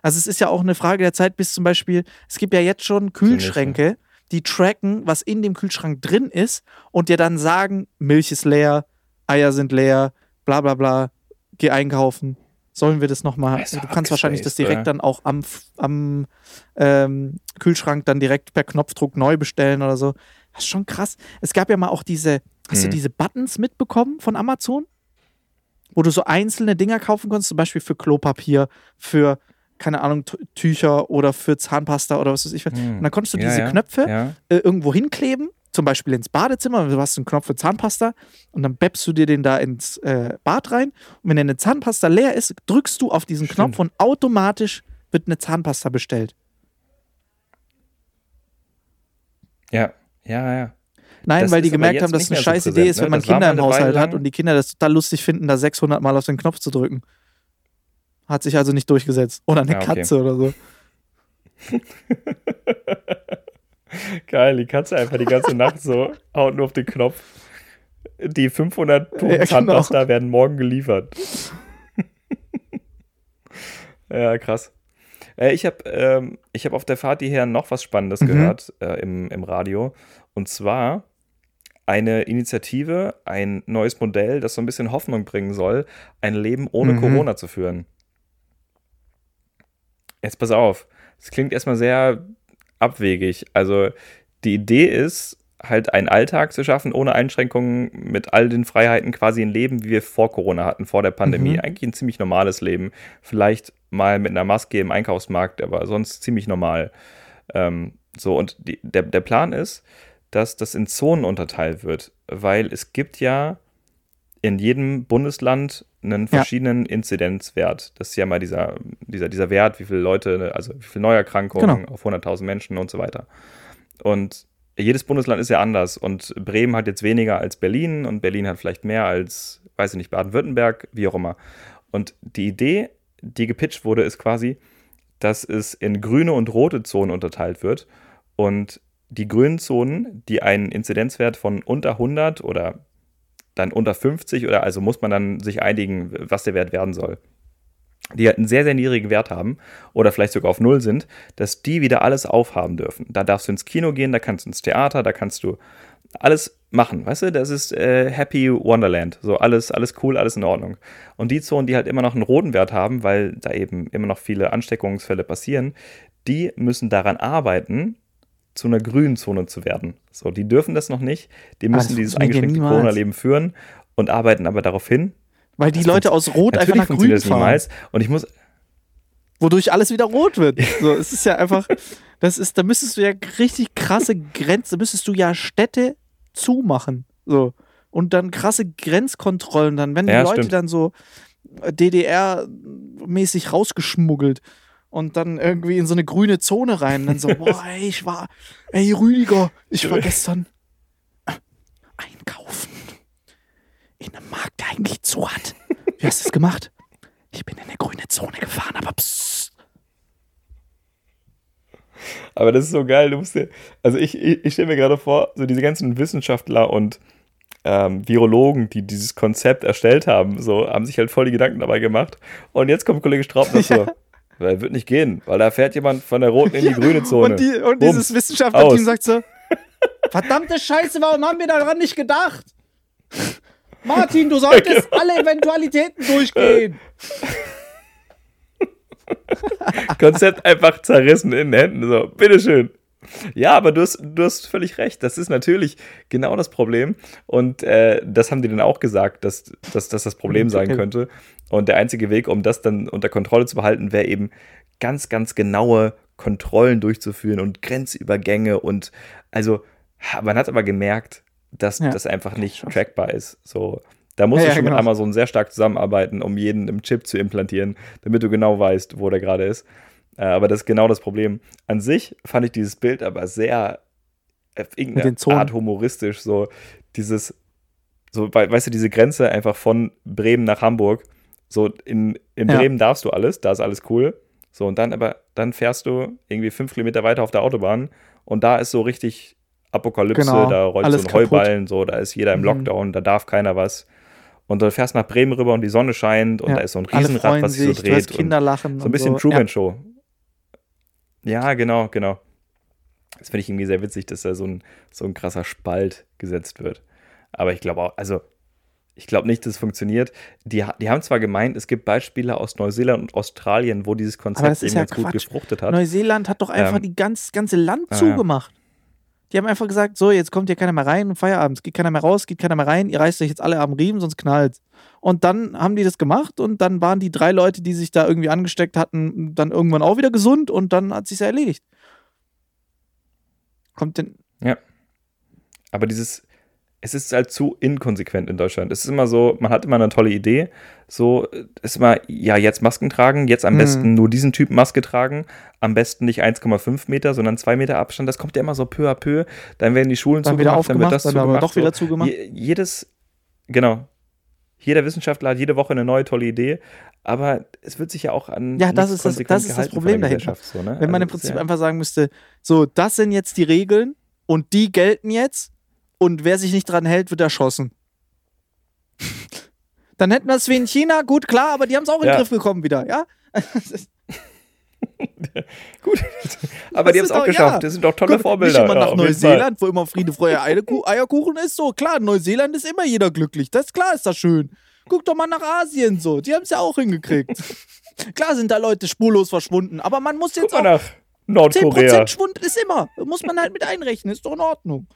Also es ist ja auch eine Frage der Zeit, bis zum Beispiel, es gibt ja jetzt schon Kühlschränke, die tracken, was in dem Kühlschrank drin ist und dir dann sagen, Milch ist leer, Eier sind leer, bla bla bla, geh einkaufen. Sollen wir das nochmal? Ist Du kannst wahrscheinlich das direkt oder? dann auch am, am ähm, Kühlschrank dann direkt per Knopfdruck neu bestellen oder so. Das ist schon krass. Es gab ja mal auch diese, hast du Mhm. diese Buttons mitbekommen von Amazon? Wo du so einzelne Dinger kaufen konntest, zum Beispiel für Klopapier, für, keine Ahnung, Tücher oder für Zahnpasta oder was weiß ich. Hm. Und dann konntest du diese ja, Knöpfe Ja. äh, irgendwo hinkleben, zum Beispiel ins Badezimmer, du hast einen Knopf für Zahnpasta und dann beppst du dir den da ins äh, Bad rein und wenn deine Zahnpasta leer ist, drückst du auf diesen Stimmt. Knopf und automatisch wird eine Zahnpasta bestellt. Ja, ja, ja. Nein, Das weil die gemerkt haben, dass es eine so scheiß Idee präsent, ist, ne? wenn man Das Kinder im Haushalt hat und die Kinder das total lustig finden, da 600 Mal auf den Knopf zu drücken. Hat sich also nicht durchgesetzt. Oder eine Ja, okay. Katze oder so. Geil, die Katze einfach die ganze Nacht so haut nur auf den Knopf. Die 500 Tuben Ja, genau. Zahnpasta werden morgen geliefert. Ja, krass. Äh, ich habe ähm, hab auf der Fahrt hierher noch was Spannendes Mhm. gehört äh, im, im Radio. Und zwar eine Initiative, ein neues Modell, das so ein bisschen Hoffnung bringen soll, ein Leben ohne Mhm. Corona zu führen. Jetzt pass auf. Das klingt erstmal sehr abwegig. Also die Idee ist, halt einen Alltag zu schaffen, ohne Einschränkungen, mit all den Freiheiten, quasi ein Leben, wie wir vor Corona hatten, vor der Pandemie. Mhm. Eigentlich ein ziemlich normales Leben. Vielleicht mal mit einer Maske im Einkaufsmarkt, aber sonst ziemlich normal. Ähm, so, und die, der, der Plan ist, dass das in Zonen unterteilt wird, weil es gibt ja in jedem Bundesland einen Ja. verschiedenen Inzidenzwert. Das ist ja mal dieser, dieser, dieser Wert, wie viele Leute, also wie viele Neuerkrankungen Genau. auf 100.000 Menschen und so weiter. Und jedes Bundesland ist ja anders und Bremen hat jetzt weniger als Berlin und Berlin hat vielleicht mehr als, weiß ich nicht, Baden-Württemberg, wie auch immer. Und die Idee, die gepitcht wurde, ist quasi, dass es in grüne und rote Zonen unterteilt wird und die grünen Zonen, die einen Inzidenzwert von unter 100 oder dann unter 50 oder also muss man dann sich einigen, was der Wert werden soll, die halt einen sehr, sehr niedrigen Wert haben oder vielleicht sogar auf Null sind, dass die wieder alles aufhaben dürfen. Da darfst du ins Kino gehen, da kannst du ins Theater, da kannst du alles machen, weißt du? Das ist äh, Happy Wonderland. So alles, alles cool, alles in Ordnung. Und die Zonen, die halt immer noch einen roten Wert haben, weil da eben immer noch viele Ansteckungsfälle passieren, die müssen daran arbeiten, zu einer grünen Zone zu werden. So, die dürfen das noch nicht. Die müssen dieses eingeschränkte. Corona-Leben führen und arbeiten aber darauf hin. Weil die Das Leute aus Rot einfach nach Grün das fahren. niemals. Und ich muss, wodurch alles wieder rot wird. So, es ist ja einfach, das ist, da müsstest du ja richtig krasse Grenzen, da müsstest du ja Städte zumachen. So. Und dann krasse Grenzkontrollen, dann werden die Ja, Leute stimmt. dann so DDR-mäßig rausgeschmuggelt und dann irgendwie in so eine grüne Zone rein. Und dann so, boah, ey, ich war, ey, Rüdiger, ich war gestern einkaufen in einem Markt, der eigentlich zu hat. Wie hast du es gemacht? Ich bin in eine grüne Zone gefahren, aber psst. Aber das ist so geil. Du musst dir, also ich, ich, ich stelle mir gerade vor, so diese ganzen Wissenschaftler und ähm, Virologen, die dieses Konzept erstellt haben, so haben sich halt voll die Gedanken dabei gemacht. Und jetzt kommt Kollege Straubner so, weil wird nicht gehen, weil da fährt jemand von der roten in die grüne Zone. Und, die, und dieses Wissenschaftlerteam sagt so: Verdammte Scheiße, warum haben wir daran nicht gedacht? Martin, du solltest alle Eventualitäten durchgehen. Konzept einfach zerrissen in den Händen. So, bitteschön. Ja, aber du hast, du hast völlig recht. Das ist natürlich genau das Problem. Und äh, das haben die dann auch gesagt, dass, dass, dass das Problem sein Okay. könnte. Und der einzige Weg, um das dann unter Kontrolle zu behalten, wäre eben ganz, ganz genaue Kontrollen durchzuführen und Grenzübergänge. Und also, man hat aber gemerkt, dass Ja. das einfach nicht trackbar ist. So. Da musst Ja, du ja, schon genau. mit Amazon sehr stark zusammenarbeiten, um jeden im Chip zu implantieren, damit du genau weißt, wo der gerade ist. Äh, aber das ist genau das Problem. An sich fand ich dieses Bild aber sehr auf irgendeine. Art humoristisch. So dieses, so, wei- weißt du, diese Grenze einfach von Bremen nach Hamburg. So in, in Ja. Bremen darfst du alles, da ist alles cool. So, und dann aber, dann fährst du irgendwie fünf Kilometer weiter auf der Autobahn und da ist so richtig Apokalypse, Genau, da rollt alles so ein kaputt. Heuballen, so, da ist jeder im Mhm. Lockdown, da darf keiner was. Und du fährst nach Bremen rüber und die Sonne scheint und Ja. da ist so ein Riesenrad, was sich so dreht. Kinder lachen. so ein bisschen so. Truman Show. Ja, genau, genau. Das finde ich irgendwie sehr witzig, dass da so ein, so ein krasser Spalt gesetzt wird. Aber ich glaube auch, also ich glaube nicht, dass es funktioniert. Die, die haben zwar gemeint, es gibt Beispiele aus Neuseeland und Australien, wo dieses Konzept eben ja ganz gut gefruchtet Ja. hat. Neuseeland hat doch einfach Ähm, die ganz, ganze Land ja. zugemacht. Die haben einfach gesagt: So, jetzt kommt hier keiner mehr rein und Feierabend. Geht keiner mehr raus, geht keiner mehr rein. Ihr reißt euch jetzt alle am Riemen, sonst knallt. Und dann haben die das gemacht und dann waren die drei Leute, die sich da irgendwie angesteckt hatten, dann irgendwann auch wieder gesund und dann hat sich ja erledigt. Kommt denn. Aber dieses, es ist halt zu inkonsequent in Deutschland. Es ist immer so, man hat immer eine tolle Idee. So, es ist immer, ja, jetzt Masken tragen, jetzt am Mhm. besten nur diesen Typ Maske tragen, am besten nicht 1,5 Meter, sondern 2 Meter Abstand. Das kommt ja immer so peu à peu. Dann werden die Schulen Dann wieder zugemacht, dann wird das dann zugemacht. doch wieder zugemacht. Je, jedes, genau. Jeder Wissenschaftler hat jede Woche eine neue tolle Idee, aber es wird sich ja auch an. Ja, das ist das- das ist das Problem der dahinter. So, ne? Wenn man im Also, ist Prinzip ja- einfach sagen müsste, so, das sind jetzt die Regeln und die gelten jetzt und wer sich nicht dran hält, wird erschossen. Dann hätten wir es wie in China, gut, klar, aber die haben es auch in den Ja. Griff bekommen wieder, ja? Gut. Aber die haben es auch geschafft. ja. Das sind doch tolle Guck, Vorbilder. Nicht immer Ja, nach jeden Neuseeland, wo immer Friede, Freude, Eierku- Eierkuchen ist. So, klar, in Neuseeland ist immer jeder glücklich. Das ist klar, ist das schön. Guck doch mal nach Asien so. Die haben es ja auch hingekriegt. klar sind da Leute spurlos verschwunden, aber man muss jetzt Guck mal auch. nach Nordkorea. 10% Schwund ist immer. Muss man halt mit einrechnen. Ist doch in Ordnung.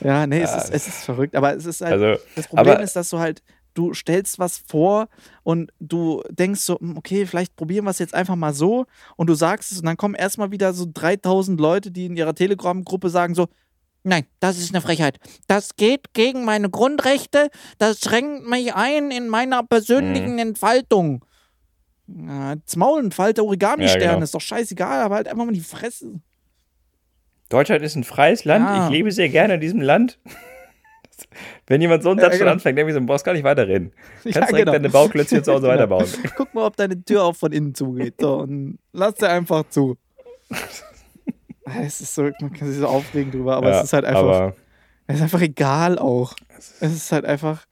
Ja, nee, es, ist, es ist verrückt. Aber es ist halt. Also, Das Problem ist, dass du halt, du stellst was vor und du denkst so, hm, okay, vielleicht probieren wir es jetzt einfach mal so und du sagst es und dann kommen erstmal wieder so 3000 Leute, die in ihrer Telegram-Gruppe sagen so, nein, das ist eine Frechheit. Das geht gegen meine Grundrechte, das schränkt mich ein in meiner persönlichen Mhm. Entfaltung. Ja, Maul entfalte Origami-Sterne, Ja, genau. ist doch scheißegal, aber halt einfach mal die Fresse. Deutschland ist ein freies Land. Ja. Ich lebe sehr gerne in diesem Land. Wenn jemand so einen Ja, Satz schon genau. anfängt, denke ich so, brauchst gar nicht weiterreden. Du Ja, kannst direkt genau. deine Bauklötzchen zu Hause Genau. weiterbauen. Guck mal, ob deine Tür auch von innen zugeht. So, und lass sie einfach zu. Es ist so, man kann sich so aufregen drüber, aber Ja, es ist halt einfach, es ist einfach egal auch. Es ist halt einfach,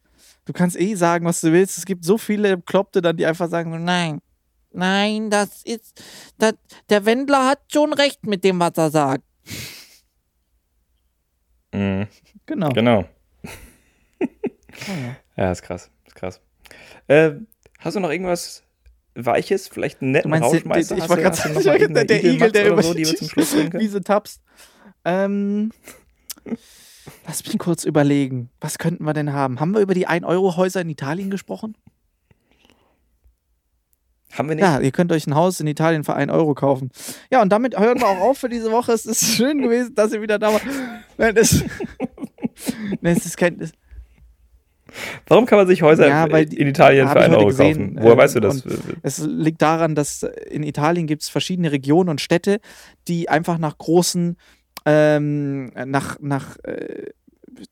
du kannst eh sagen, was du willst. Es gibt so viele Kloppte dann, die einfach sagen, so, nein, nein, das ist, das, der Wendler hat schon recht mit dem, was er sagt. Mh, Genau. genau. Ja, ist krass. Ist krass. Äh, hast du noch irgendwas Weiches? Vielleicht einen netten meinst, den, den, Rauschmeister? ich du- gerade mal der, irgendeine der Igel, der über so, die wir zum Schluss können? Wiese tappst. Ähm, lass mich kurz überlegen. Was könnten wir denn haben? Haben wir über die 1-Euro-Häuser in Italien gesprochen? Haben wir nicht? Ja, ihr könnt euch ein Haus in Italien für 1 Euro kaufen. Ja, und damit hören wir auch auf für diese Woche. Es ist schön gewesen, dass ihr wieder da wart. Nein, das, Nein, es ist kein. Es, Warum kann man sich Häuser Ja, in die- Italien für ich 1 heute Euro gesehen, kaufen? Woher ähm, weißt du das? es liegt daran, dass in Italien gibt es verschiedene Regionen und Städte, die einfach nach großen, ähm, nach, nach äh,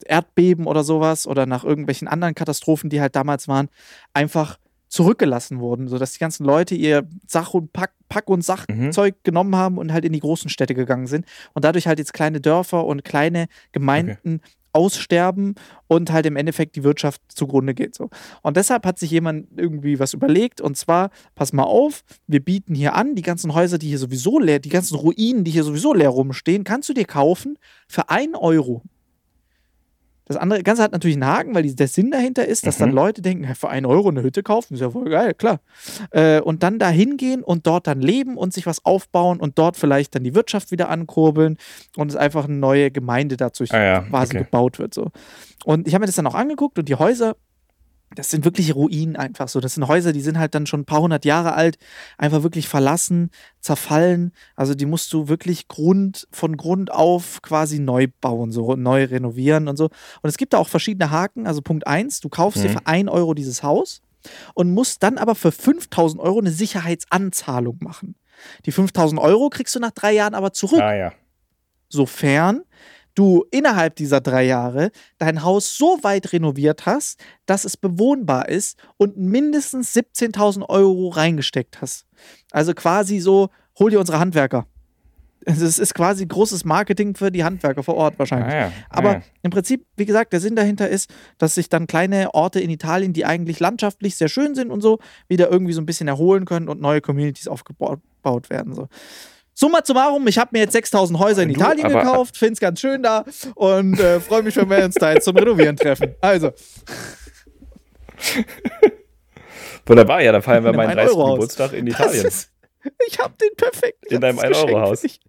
Erdbeben oder sowas oder nach irgendwelchen anderen Katastrophen, die halt damals waren, einfach zurückgelassen wurden, sodass die ganzen Leute ihr Sach- und Pack, Pack- und Sachzeug genommen haben und halt in die großen Städte gegangen sind und dadurch halt jetzt kleine Dörfer und kleine Gemeinden aussterben und halt im Endeffekt die Wirtschaft zugrunde geht. So. Und deshalb hat sich jemand irgendwie was überlegt und zwar, pass mal auf, wir bieten hier an, die ganzen Häuser, die hier sowieso leer, die ganzen Ruinen, die hier sowieso leer rumstehen, kannst du dir kaufen für 1 Euro. Das andere Ganze hat natürlich einen Haken, weil die, der Sinn dahinter ist, dass dann Mhm. Leute denken, ja, für 1 Euro eine Hütte kaufen, ist ja voll geil, klar. Äh, und dann da hingehen und dort dann leben und sich was aufbauen und dort vielleicht dann die Wirtschaft wieder ankurbeln und es einfach eine neue Gemeinde dazu Ah ja, quasi okay. gebaut wird. So. Und ich habe mir das dann auch angeguckt und die Häuser, das sind wirklich Ruinen einfach so. Das sind Häuser, die sind halt dann schon ein paar hundert Jahre alt, einfach wirklich verlassen, zerfallen. Also die musst du wirklich Grund, von Grund auf quasi neu bauen, so neu renovieren und so. Und es gibt da auch verschiedene Haken. Also Punkt eins, du kaufst dir Mhm. für 1 Euro dieses Haus und musst dann aber für 5000 Euro eine Sicherheitsanzahlung machen. Die 5000 Euro kriegst du nach drei Jahren aber zurück Ah ja. sofern du innerhalb dieser drei Jahre dein Haus so weit renoviert hast, dass es bewohnbar ist und mindestens 17.000 Euro reingesteckt hast. Also quasi so, hol dir unsere Handwerker. Also Es ist quasi großes Marketing für die Handwerker vor Ort wahrscheinlich. Ah ja. Ah Aber ja. im Prinzip, wie gesagt, der Sinn dahinter ist, dass sich dann kleine Orte in Italien, die eigentlich landschaftlich sehr schön sind und so, wieder irgendwie so ein bisschen erholen können und neue Communities aufgebaut gebaut werden. So. Summa summarum, ich habe mir jetzt 6000 Häuser in Du, Italien gekauft, finde es ganz schön da und äh, freue mich, wenn wir uns da jetzt zum Renovieren treffen. Also, Wunderbar, ja, dann feiern wir meinen 30. 1-Euro-Haus. Geburtstag in Italien. ist, ich habe den perfekten In deinem Geschenk 1-Euro-Haus. für dich.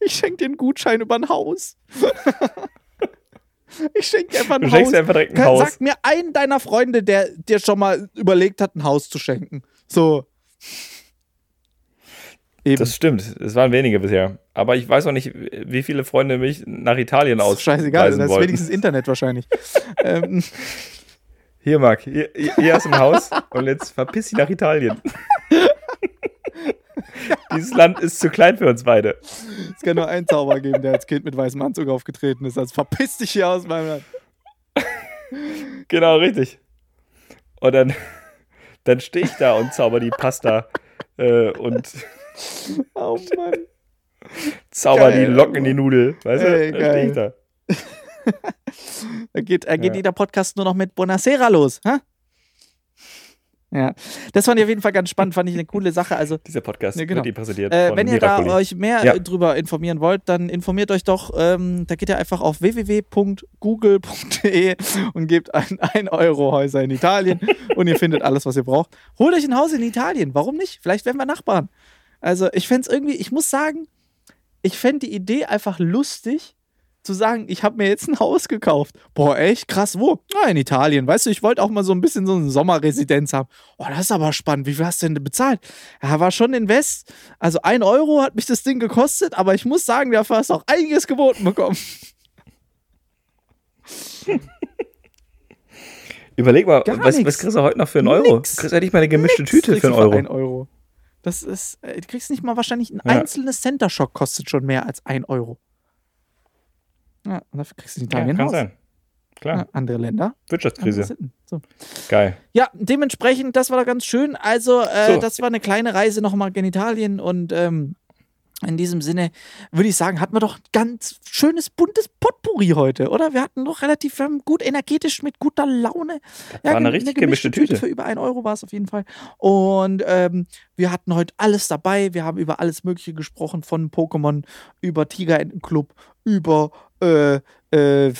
Ich schenke dir einen Gutschein über ein Haus. ich schenke dir einfach ein Du Haus. einfach direkt ein Haus. Sag mir einen deiner Freunde, der dir schon mal überlegt hat, ein Haus zu schenken. So. Eben. Das stimmt, es waren wenige bisher. Aber ich weiß auch nicht, wie viele Freunde mich nach Italien Das ist aus. scheißegal, das ist wenigstens Internet wahrscheinlich. ähm, Hier, Marc, hier, hier hier hast du ein Haus und jetzt verpiss dich nach Italien. Dieses Land ist zu klein für uns beide. es kann nur einen Zauber geben, der als Kind mit weißem Anzug aufgetreten ist. Also verpiss dich hier aus meinem Land. Genau, richtig. Und dann, dann stehe ich da und zauber die Pasta äh, und Oh Mann. zauber Geil, die Locken in die Nudel. Weißt Ey, du? Geil. da. Da geht, da geht Ja. jeder Podcast nur noch mit Bonacera los. Hä? Ja, das fand ich auf jeden Fall ganz spannend, fand ich eine coole Sache. Also, Dieser Podcast Ja, genau. wird Ihnen präsentiert äh, wenn ihr da Miracoli. euch mehr Ja. äh, drüber informieren wollt, dann informiert euch doch. Ähm, da geht ihr einfach auf www.google.de und gebt ein 1 Euro Häuser in Italien und ihr findet alles, was ihr braucht. Holt euch ein Haus in Italien. Warum nicht? Vielleicht werden wir Nachbarn. Also, ich fände es irgendwie, ich muss sagen, ich fände die Idee einfach lustig, zu sagen, ich habe mir jetzt ein Haus gekauft. Boah, echt krass, wo? Na, in Italien. Weißt du, ich wollte auch mal so ein bisschen so eine Sommerresidenz haben. Oh, das ist aber spannend. Wie viel hast du denn bezahlt? Ja, war schon Invest. Also ein Euro hat mich das Ding gekostet, aber ich muss sagen, dafür hast du auch einiges geboten bekommen. Überleg mal, Gar was, nix. was kriegst du heute noch für einen Euro? Nix. Kriegst du endlich mal eine gemischte Nix Tüte für einen Euro? Ein Euro. Das ist, äh, du kriegst nicht mal wahrscheinlich ein Ja. einzelnes Center Shock kostet schon mehr als ein Euro. Ja, und dafür kriegst du in Ja, Italien ein kann sein. Klar, Ja, andere Länder. Wirtschaftskrise. So. Geil. Ja, dementsprechend, das war doch ganz schön. Also, äh, So. das war eine kleine Reise nochmal in Italien und ähm, in diesem Sinne würde ich sagen, hatten wir doch ein ganz schönes, buntes Potpourri heute, oder? Wir hatten doch relativ gut energetisch mit guter Laune. war eine richtig gemischte Tüte. Für über ein Euro war es auf jeden Fall. Und ähm, wir hatten heute alles dabei. Wir haben über alles Mögliche gesprochen, von Pokémon über Tigerentenclub, über äh, äh,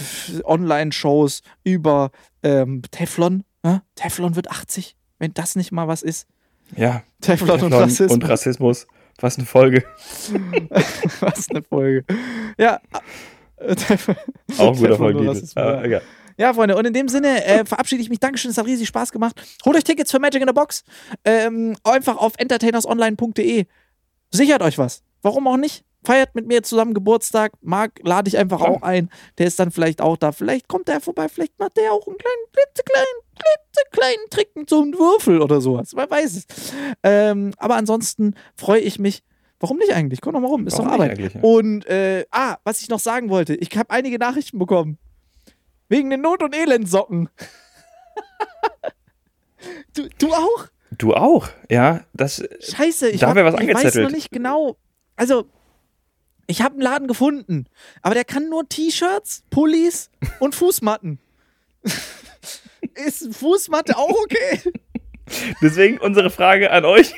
Online-Shows, über ähm, Teflon. Ne? Teflon wird 80, wenn das nicht mal was ist. Ja, Teflon, und Teflon Rassismus. und Rassismus. Was eine Folge. was eine Folge. Ja. äh, Auch ein guter Aber ja. egal. Ja, Freunde, und in dem Sinne äh, verabschiede ich mich. Dankeschön, es hat riesig Spaß gemacht. Holt euch Tickets für Magic in the Box. Ähm, einfach auf entertainersonline.de. Sichert euch was. Warum auch nicht? Feiert mit mir zusammen Geburtstag. Marc lade ich einfach auch ein. Der ist dann vielleicht auch da. Vielleicht kommt er vorbei. Vielleicht macht der auch einen kleinen, klitzekleinen, klitzekleinen Trick mit so einem Würfel oder sowas. Wer weiß es. Ähm, aber ansonsten freue ich mich. Warum nicht eigentlich? Komm doch mal rum. Ist Warum doch Arbeit. ja? Und, äh, ah, was ich noch sagen wollte. Ich habe einige Nachrichten bekommen. Wegen den Not- und Elendsocken. du, du auch? Du auch, ja. Das, Scheiße, ich, Da hab, was ich weiß noch nicht genau. Also, ich habe einen Laden gefunden, aber der kann nur T-Shirts, Pullis und Fußmatten. Ist Fußmatte auch okay? deswegen unsere Frage an euch.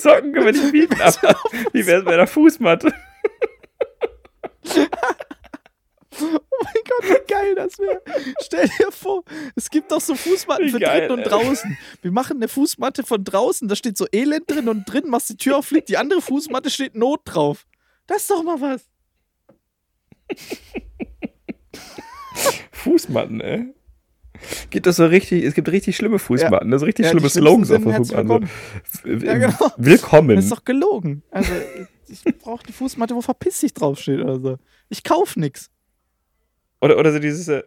Socken können wir nicht bieten, aber wie wäre es bei der Fußmatte? Oh mein Gott, wie geil das wäre. Stell dir vor, es gibt doch so Fußmatten Wie für geil, drinnen und ey. draußen. Wir machen eine Fußmatte von draußen, da steht so Elend drin und drin machst die Tür auf, fliegt die andere Fußmatte, steht Not drauf. Das ist doch mal was. Fußmatten, ey. Gibt das so richtig, es gibt richtig schlimme Fußmatten, das sind richtig Ja, schlimme Slogans auf sind der herzlich Fußmatte. willkommen. Ja, genau. Willkommen. Das ist doch gelogen. Also, ich brauche die Fußmatte, wo verpiss dich draufsteht oder so. Ich kauf nix. Oder, oder so dieses, äh,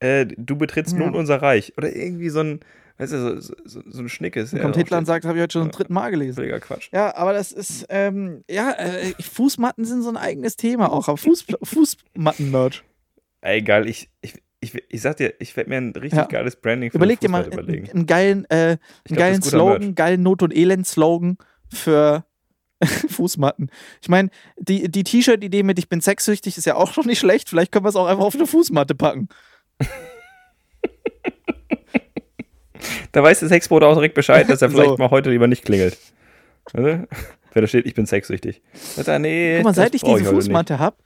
äh, du betrittst Ja. nun unser Reich. Oder irgendwie so ein, weißt du, so, so, so ein Schnickes. Dann kommt Hitler und sagt, habe ich heute schon zum dritten Mal gelesen. Völliger Quatsch. Ja, aber das ist, ähm, ja, äh, Fußmatten sind so ein eigenes Thema auch. Aber Fuß, Fußmatten-Merch. Ey, geil, ich, ich, ich, ich sag dir, ich werde mir ein richtig Ja. geiles Branding für Überleg dir mal Fußmatte einen, überlegen. einen geilen, äh, einen glaub, geilen Slogan, Merch. geilen Not- und Elend-Slogan für Fußmatten. Ich meine, die, die T-Shirt-Idee mit Ich bin sexsüchtig ist ja auch schon nicht schlecht. Vielleicht können wir es auch einfach auf eine Fußmatte packen. Da weiß der Sexbote auch direkt Bescheid, dass er So. vielleicht mal heute lieber nicht klingelt. Wenn da steht, ich bin sexsüchtig. Er, nee, Guck mal, seit ich diese nicht. Fußmatte habe,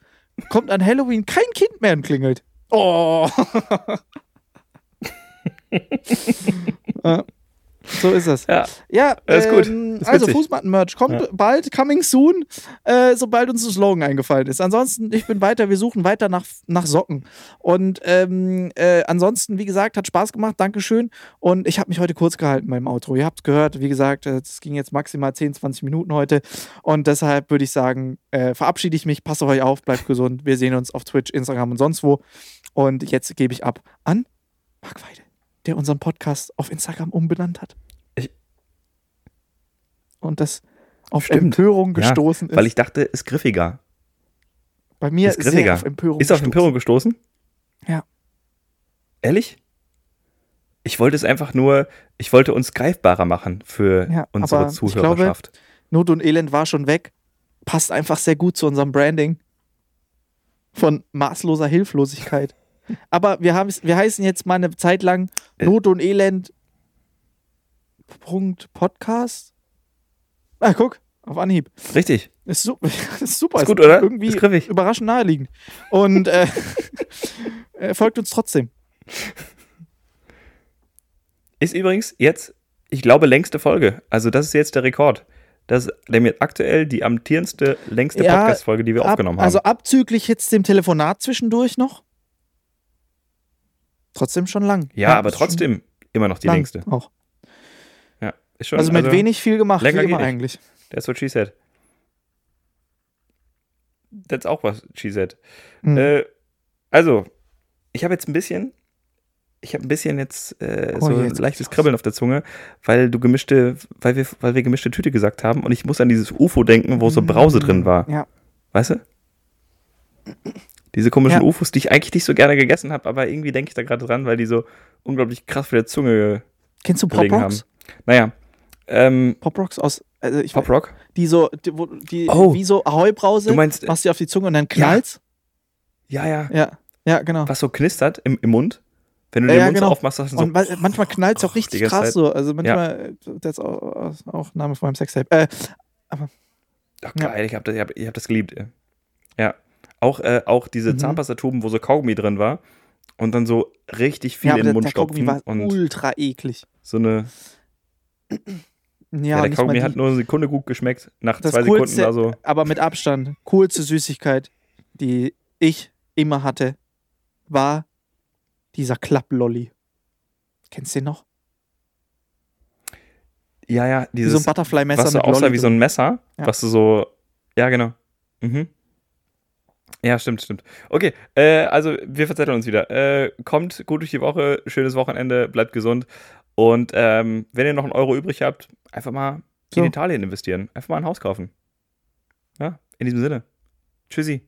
kommt an Halloween kein Kind mehr und klingelt. Oh. Ja, so ist es. Ja, Ja, Das ist gut. ähm, ist also. Fußmatten-Merch kommt Ja. bald, coming soon, äh, sobald uns ein Slogan eingefallen ist. Ansonsten, ich bin weiter, wir suchen weiter nach, nach Socken. Und ähm, äh, ansonsten, wie gesagt, hat Spaß gemacht, Dankeschön. Und ich habe mich heute kurz gehalten beim Outro. Ihr habt gehört, wie gesagt, äh, es ging jetzt maximal 10, 20 Minuten heute. Und deshalb würde ich sagen, äh, verabschiede ich mich, passt auf euch auf, bleibt gesund. Wir sehen uns auf Twitch, Instagram und sonst wo. Und jetzt gebe ich ab an Marc Weide, der unseren Podcast auf Instagram umbenannt hat. Ich- Und das auf Stimmt. Empörung Ja, gestoßen ist. weil ich dachte, ist griffiger. Bei mir ist griffiger. auf Empörung Ist auf gestoßen. Empörung gestoßen? Ja. Ehrlich? Ich wollte es einfach nur, ich wollte uns greifbarer machen für Ja, unsere aber ich glaube, Zuhörerschaft. Not und Elend war schon weg. Passt einfach sehr gut zu unserem Branding. Von maßloser Hilflosigkeit. Aber wir, haben, wir heißen jetzt mal eine Zeit lang Äh. Not und Elend Podcast. Ah, guck, auf Anhieb. Richtig. Ist, su ist super. Ist gut, oder? Irgendwie Ist überraschend naheliegend. Und äh, er folgt uns trotzdem. Ist übrigens jetzt, ich glaube, längste Folge. Also, das ist jetzt der Rekord. Das ist nämlich aktuell die amtierendste, längste Ja, Podcast-Folge, die wir Ab, aufgenommen haben. also abzüglich jetzt dem Telefonat zwischendurch noch. Trotzdem schon lang. ja, aber ist schon trotzdem immer noch die lang längste. Auch. Ja, ist schon, Also mit wenig viel gemacht, wie länger immer geht nicht. eigentlich. That's what she said. That's auch was she said. Mhm. Äh, also, ich habe jetzt ein bisschen, ich habe ein bisschen jetzt äh, Oh, so jetzt ein leichtes. Kribbeln auf der Zunge, weil du gemischte, weil wir, weil wir gemischte Tüte gesagt haben und ich muss an dieses UFO denken, wo so Brause drin war. Ja. Weißt du? Diese komischen Ja. UFOs, die ich eigentlich nicht so gerne gegessen habe, aber irgendwie denke ich da gerade dran, weil die so unglaublich krass für der Zunge Kennst du Pop haben. Rocks? Naja, ähm, Pop Rocks aus, also ich Pop Rock? die so, die, wo, die Oh. wie so Ahoi-Brause, Du meinst, machst die auf die Zunge und dann knallt's. ja, ja, Ja, ja, genau. was so knistert im, im Mund. Wenn du Ja, den ja, Mund genau. so aufmachst, hast du so. Und ma- manchmal knallt's auch die richtig krass Zeit. so. Also manchmal, das ist auch, auch Name von meinem Sextape. Äh, Ach, geil, ich habe das, ich hab, ich hab das geliebt. Ja. Auch, äh, auch diese Mhm. Zahnpastatuben, wo so Kaugummi drin war und dann so richtig viel ja, in den Mund der Kaugummi stopfen war und ultra eklig. so eine. Ja, Ja, der Kaugummi hat nur eine Sekunde gut geschmeckt. Nach Das zwei Sekunden war so. aber mit Abstand, coolste Süßigkeit, die ich immer hatte, war dieser Klapplolli. Kennst du den noch? Ja, ja, Wie so ein dieses. Butterfly-Messer was so aussah wie so ein Messer, Ja. was du so. Ja, genau. Mhm. Ja, stimmt, stimmt. Okay, äh, also wir verzetteln uns wieder. Äh, kommt gut durch die Woche, schönes Wochenende, bleibt gesund. Und ähm, wenn ihr noch einen Euro übrig habt, einfach mal So. in Italien investieren. Einfach mal ein Haus kaufen. Ja, in diesem Sinne. Tschüssi.